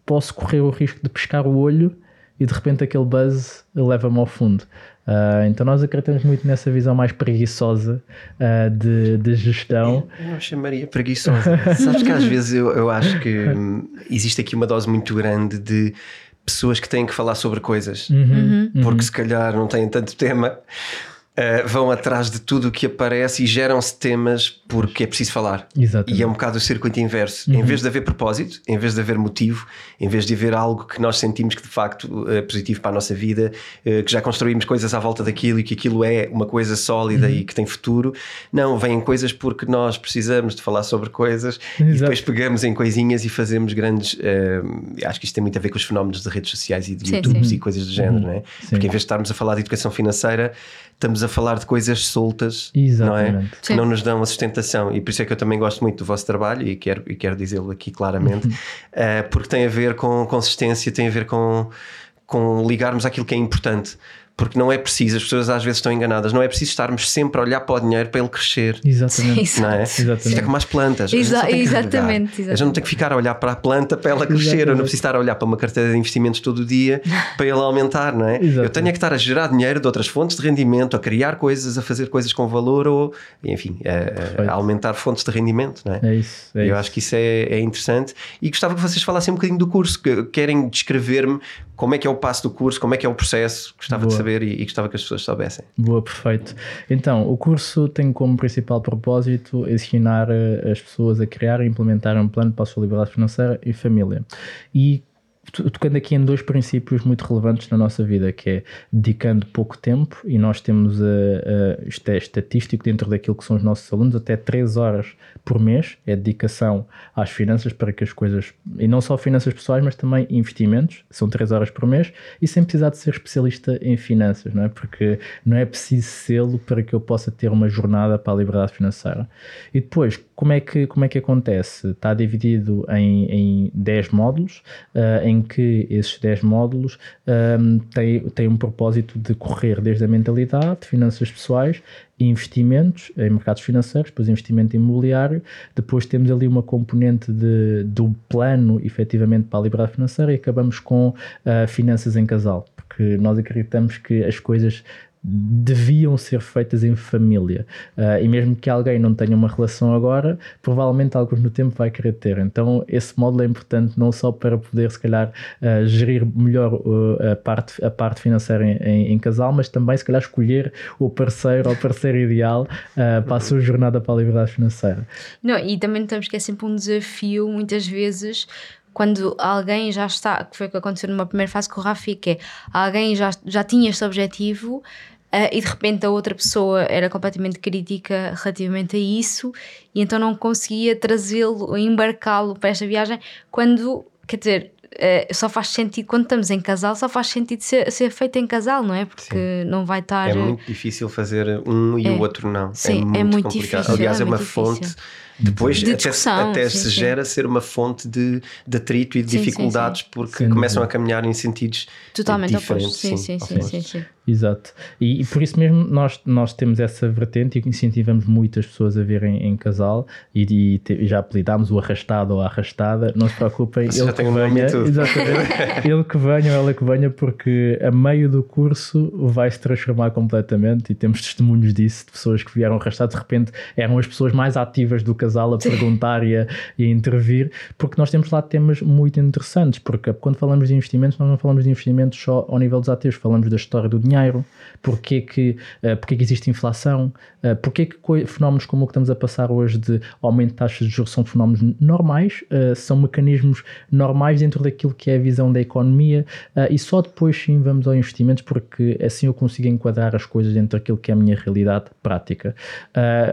posso correr o risco de pescar o olho e de repente aquele buzz leva-me ao fundo. Uh, então nós acreditamos muito nessa visão mais preguiçosa uh, de, de, gestão. Eu não chamaria preguiçosa. Sabes que às vezes eu, eu acho que hum, existe aqui uma dose muito grande de pessoas que têm que falar sobre coisas, uhum. porque uhum. se calhar não têm tanto tema, uh, vão atrás de tudo o que aparece e geram-se temas porque é preciso falar. Exatamente. E é um bocado o circuito inverso. Uhum. Em vez de haver propósito, em vez de haver motivo, em vez de haver algo que nós sentimos que de facto é positivo para a nossa vida, uh, que já construímos coisas à volta daquilo e que aquilo é uma coisa sólida uhum. e que tem futuro, não, vêm coisas porque nós precisamos de falar sobre coisas Exato. e depois pegamos em coisinhas e fazemos grandes. Uh, acho que isto tem muito a ver com os fenómenos de redes sociais e de sim, YouTubes sim. e coisas do género, uhum. não é? Sim. Porque em vez de estarmos a falar de educação financeira, estamos a falar de coisas soltas, Exatamente. não é? Que não nos dão a sustentação. E por isso é que eu também gosto muito do vosso trabalho e quero, e quero dizê-lo aqui claramente, uh, porque tem a ver com consistência, tem a ver com, com ligarmos àquilo que é importante porque não é preciso, as pessoas às vezes estão enganadas, não é preciso estarmos sempre a olhar para o dinheiro para ele crescer. Exatamente. Não é? Exatamente. Isto é como as plantas. Exa exatamente, exatamente. A gente não tem que ficar a olhar para a planta para ela crescer, exatamente. eu não preciso estar a olhar para uma carteira de investimentos todo o dia para ele aumentar, não é? Exatamente. Eu tenho é que estar a gerar dinheiro de outras fontes de rendimento, a criar coisas, a fazer coisas com valor ou, enfim, a, a aumentar fontes de rendimento, não é? É isso. É eu isso. acho que isso é, é interessante e gostava que vocês falassem um bocadinho do curso, que querem descrever-me como é que é o passo do curso, como é que é o processo, gostava Boa. de saber e, e gostava que as pessoas soubessem. Boa, perfeito. Então, o curso tem como principal propósito ensinar eh, as pessoas a criar e implementar um plano para a sua liberdade financeira e família. E tocando aqui em dois princípios muito relevantes na nossa vida, que é dedicando pouco tempo, e nós temos, uh, uh, isto é estatístico dentro daquilo que são os nossos alunos, até 3 horas por mês é dedicação às finanças para que as coisas, e não só finanças pessoais, mas também investimentos, são 3 horas por mês, e sem precisar de ser especialista em finanças, não é? Porque não é preciso sê-lo para que eu possa ter uma jornada para a liberdade financeira. E depois, como é que, como é que acontece? Está dividido em, em 10 módulos, uh, em que esses 10 módulos um, têm, têm um propósito de correr desde a mentalidade, finanças pessoais, investimentos em mercados financeiros, depois investimento imobiliário, depois temos ali uma componente de, do plano efetivamente para a liberdade financeira e acabamos com uh, finanças em casal, porque nós acreditamos que as coisas deviam ser feitas em família. Uh, e mesmo que alguém não tenha uma relação agora, provavelmente alguns no tempo vai querer ter. Então, esse módulo é importante não só para poder, se calhar, uh, gerir melhor uh, a, parte, a parte financeira em, em, em, casal, mas também, se calhar, escolher o parceiro ou parceiro ideal para a sua jornada para a liberdade financeira. Não, e também temos que é sempre um desafio, muitas vezes, quando alguém já está, que foi o que aconteceu numa primeira fase com o Rafi, que é alguém já, já tinha este objetivo uh, e de repente a outra pessoa era completamente crítica relativamente a isso e então não conseguia trazê-lo, embarcá-lo para esta viagem quando, quer dizer, uh, só faz sentido, quando estamos em casal, só faz sentido ser, ser feito em casal, não é? Porque Sim. não vai estar. É muito difícil fazer um e é. o outro não. Sim, é muito, é muito complicado. Difícil, Aliás, é, é uma fonte depois de até, até sim, se sim. gera ser uma fonte de, de atrito e de sim, dificuldades porque começam a caminhar em sentidos totalmente diferentes. Sim, sim, sim, sim, sim, Exato. E, e, por isso mesmo nós, nós temos essa vertente e incentivamos muitas pessoas a verem em casal e, e te, já apelidámos o arrastado ou a arrastada. Não se preocupem, Você ele que venha, exatamente, ele que venha ou ela que venha, porque a meio do curso vai se transformar completamente e temos testemunhos disso de pessoas que vieram arrastadas, de repente eram as pessoas mais ativas do casal casal a perguntar e a, e a, intervir, porque nós temos lá temas muito interessantes, porque quando falamos de investimentos, nós não falamos de investimentos só ao nível dos ativos, falamos da história do dinheiro, porque que, uh, porque que existe inflação, uh, porque que fenómenos como o que estamos a passar hoje de aumento de taxas de juros são fenómenos normais, uh, são mecanismos normais dentro daquilo que é a visão da economia e só depois sim vamos ao investimentos porque assim eu consigo enquadrar as coisas dentro daquilo que é a minha realidade prática.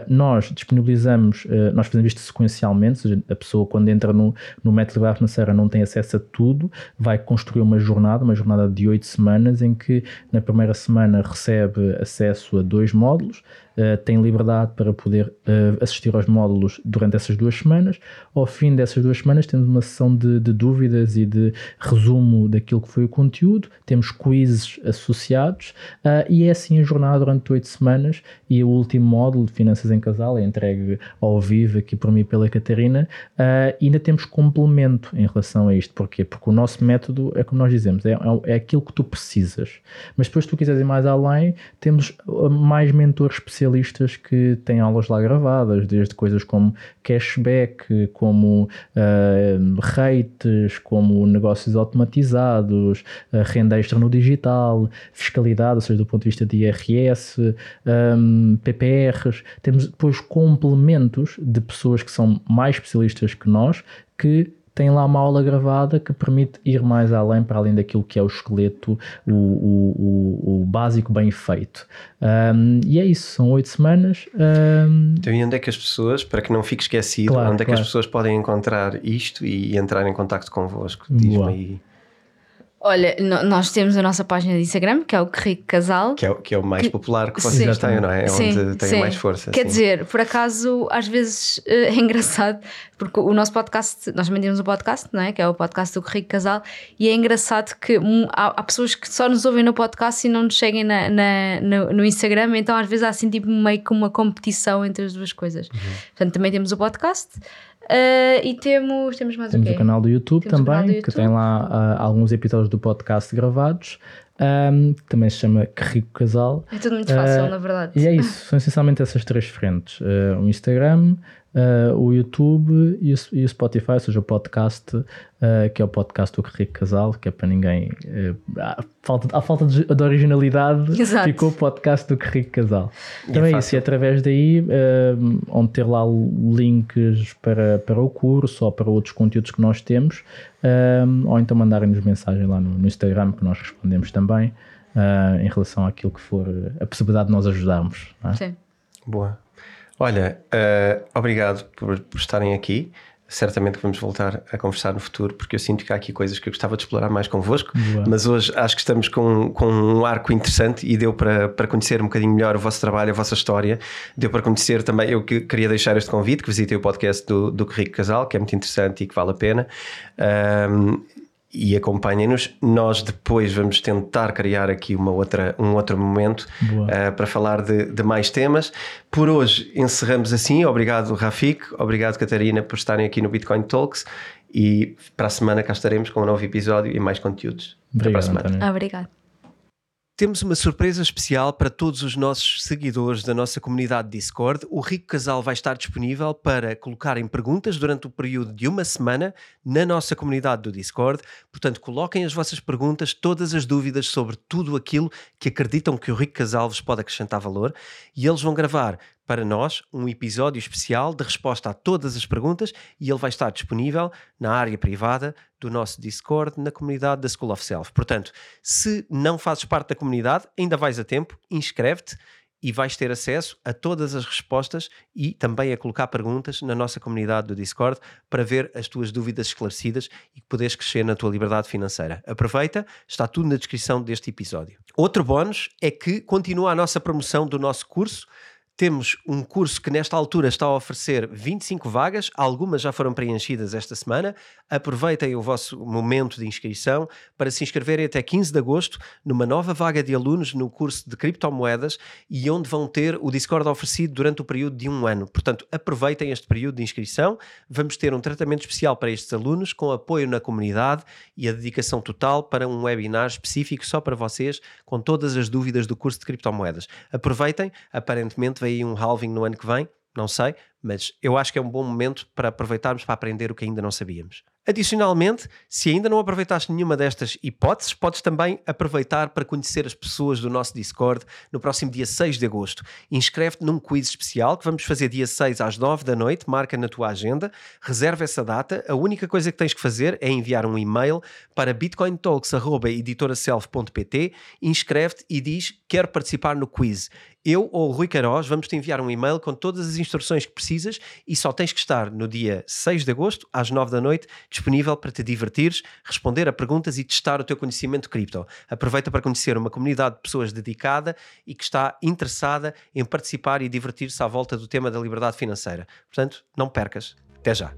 nós disponibilizamos, nós fazemos isto sequencialmente, seja, a pessoa quando entra no, no método de financeira não tem acesso a tudo, vai construir uma jornada, uma jornada de oito semanas em que na primeira semana recebe acesso a dois módulos, uh, tem liberdade para poder uh, assistir aos módulos durante essas duas semanas. Ao fim dessas duas semanas, temos uma sessão de, de dúvidas e de resumo daquilo que foi o conteúdo, temos quizzes associados uh, e é assim a jornada durante oito semanas. E o último módulo de Finanças em Casal é entregue ao vivo aqui por mim pela Catarina. e ainda temos complemento em relação a isto. Porquê? Porque o nosso método é como nós dizemos, é, é, é aquilo que tu precisas. Mas depois, se tu quiseres ir mais além, temos mais mentores especialistas especialistas que têm aulas lá gravadas, desde coisas como cashback, como uh, rates, como negócios automatizados, uh, renda extra no digital, fiscalidade, ou seja, do ponto de vista de IRS, um, PPRs. Temos depois complementos de pessoas que são mais especialistas que nós que tem lá uma aula gravada que permite ir mais além, para além daquilo que é o esqueleto, o, o, o, o básico bem feito. Um, e é isso, são oito semanas. Um... Então, e onde é que as pessoas, para que não fique esquecido, claro, onde é claro. que as pessoas podem encontrar isto e entrar em contato convosco? Diz-me aí. Olha, nós temos a nossa página de Instagram, que é o Rico Casal. Que é, que é o mais que, popular que vocês sim, têm, não é? É sim, onde tem sim. mais força. Quer dizer, por acaso, às vezes é engraçado, porque o nosso podcast, nós também temos um podcast, não é? Que é o podcast do Rico Casal, e é engraçado que há, há, pessoas que só nos ouvem no podcast e não nos seguem na, na no, no, Instagram, então às vezes há assim tipo meio que uma competição entre as duas coisas. Uhum. Portanto, também temos o podcast. Uh, e temos, temos mais temos o quê? o canal do YouTube temos também, do YouTube. que tem lá uh, alguns episódios do podcast gravados. Um, que também se chama Que Rico Casal. É tudo muito fácil, uh, na verdade. E é isso, são essencialmente essas três frentes: o Instagram, uh, o YouTube e o, e o, Spotify, ou seja, o podcast, uh, que é o podcast do Rico Casal, que é para ninguém. Uh, a falta, a falta de, de originalidade Exato. ficou o podcast do Rico Casal. Então é, é isso, e através daí, onde ter lá links para, para o curso ou para outros conteúdos que nós temos, ou então mandarem-nos mensagem lá no, no, Instagram, que nós respondemos também. em relação àquilo que for a possibilidade de nós ajudarmos. É? Sim. Boa. Olha, uh, obrigado por, por, estarem aqui. Certamente vamos voltar a conversar no futuro, porque eu sinto que há aqui coisas que eu gostava de explorar mais convosco. Boa. Mas hoje acho que estamos com, com um arco interessante e deu para, para conhecer um bocadinho melhor o vosso trabalho, a vossa história. Deu para conhecer também. Eu que, queria deixar este convite, que visitei o podcast do, do Rico Casal, que é muito interessante e que vale a pena. Um, e acompanhem-nos. Nós depois vamos tentar criar aqui uma outra, um outro momento uh, para falar de, de, mais temas. Por hoje encerramos assim. Obrigado, Rafik. Obrigado, Catarina, por estarem aqui no Bitcoin Talks. E para a semana cá estaremos com um novo episódio e mais conteúdos. Obrigado, Até para a semana. Obrigado. Temos uma surpresa especial para todos os nossos seguidores da nossa comunidade Discord. O Rico Casal vai estar disponível para colocarem perguntas durante o período de uma semana na nossa comunidade do Discord. Portanto, coloquem as vossas perguntas, todas as dúvidas sobre tudo aquilo que acreditam que o Rico Casal vos pode acrescentar valor e eles vão gravar para nós um episódio especial de resposta a todas as perguntas e ele vai estar disponível na área privada do nosso Discord na comunidade da School of Self. Portanto, se não fazes parte da comunidade, ainda vais a tempo, inscreve-te e vais ter acesso a todas as respostas e também a colocar perguntas na nossa comunidade do Discord para ver as tuas dúvidas esclarecidas e poderes crescer na tua liberdade financeira. Aproveita, está tudo na descrição deste episódio. Outro bónus é que continua a nossa promoção do nosso curso temos um curso que nesta altura está a oferecer 25 vagas, algumas já foram preenchidas esta semana. Aproveitem o vosso momento de inscrição para se inscreverem até 15 de agosto numa nova vaga de alunos no curso de criptomoedas e onde vão ter o Discord oferecido durante o período de um ano. Portanto, aproveitem este período de inscrição. Vamos ter um tratamento especial para estes alunos com apoio na comunidade e a dedicação total para um webinar específico só para vocês com todas as dúvidas do curso de criptomoedas. Aproveitem, aparentemente aí um halving no ano que vem, não sei, mas eu acho que é um bom momento para aproveitarmos para aprender o que ainda não sabíamos. Adicionalmente, se ainda não aproveitaste nenhuma destas hipóteses, podes também aproveitar para conhecer as pessoas do nosso Discord no próximo dia 6 de agosto. Inscreve-te num quiz especial que vamos fazer dia 6 às 9 da noite, marca na tua agenda, reserva essa data. A única coisa que tens que fazer é enviar um e-mail para bitcointalks.editoraself.pt, inscreve-te e diz quero participar no quiz. Eu ou o Rui Queiroz vamos te enviar um e-mail com todas as instruções que precisas e só tens que estar no dia 6 de agosto, às 9 da noite, disponível para te divertires, responder a perguntas e testar o teu conhecimento cripto. Aproveita para conhecer uma comunidade de pessoas dedicada e que está interessada em participar e divertir-se à volta do tema da liberdade financeira. Portanto, não percas. Até já.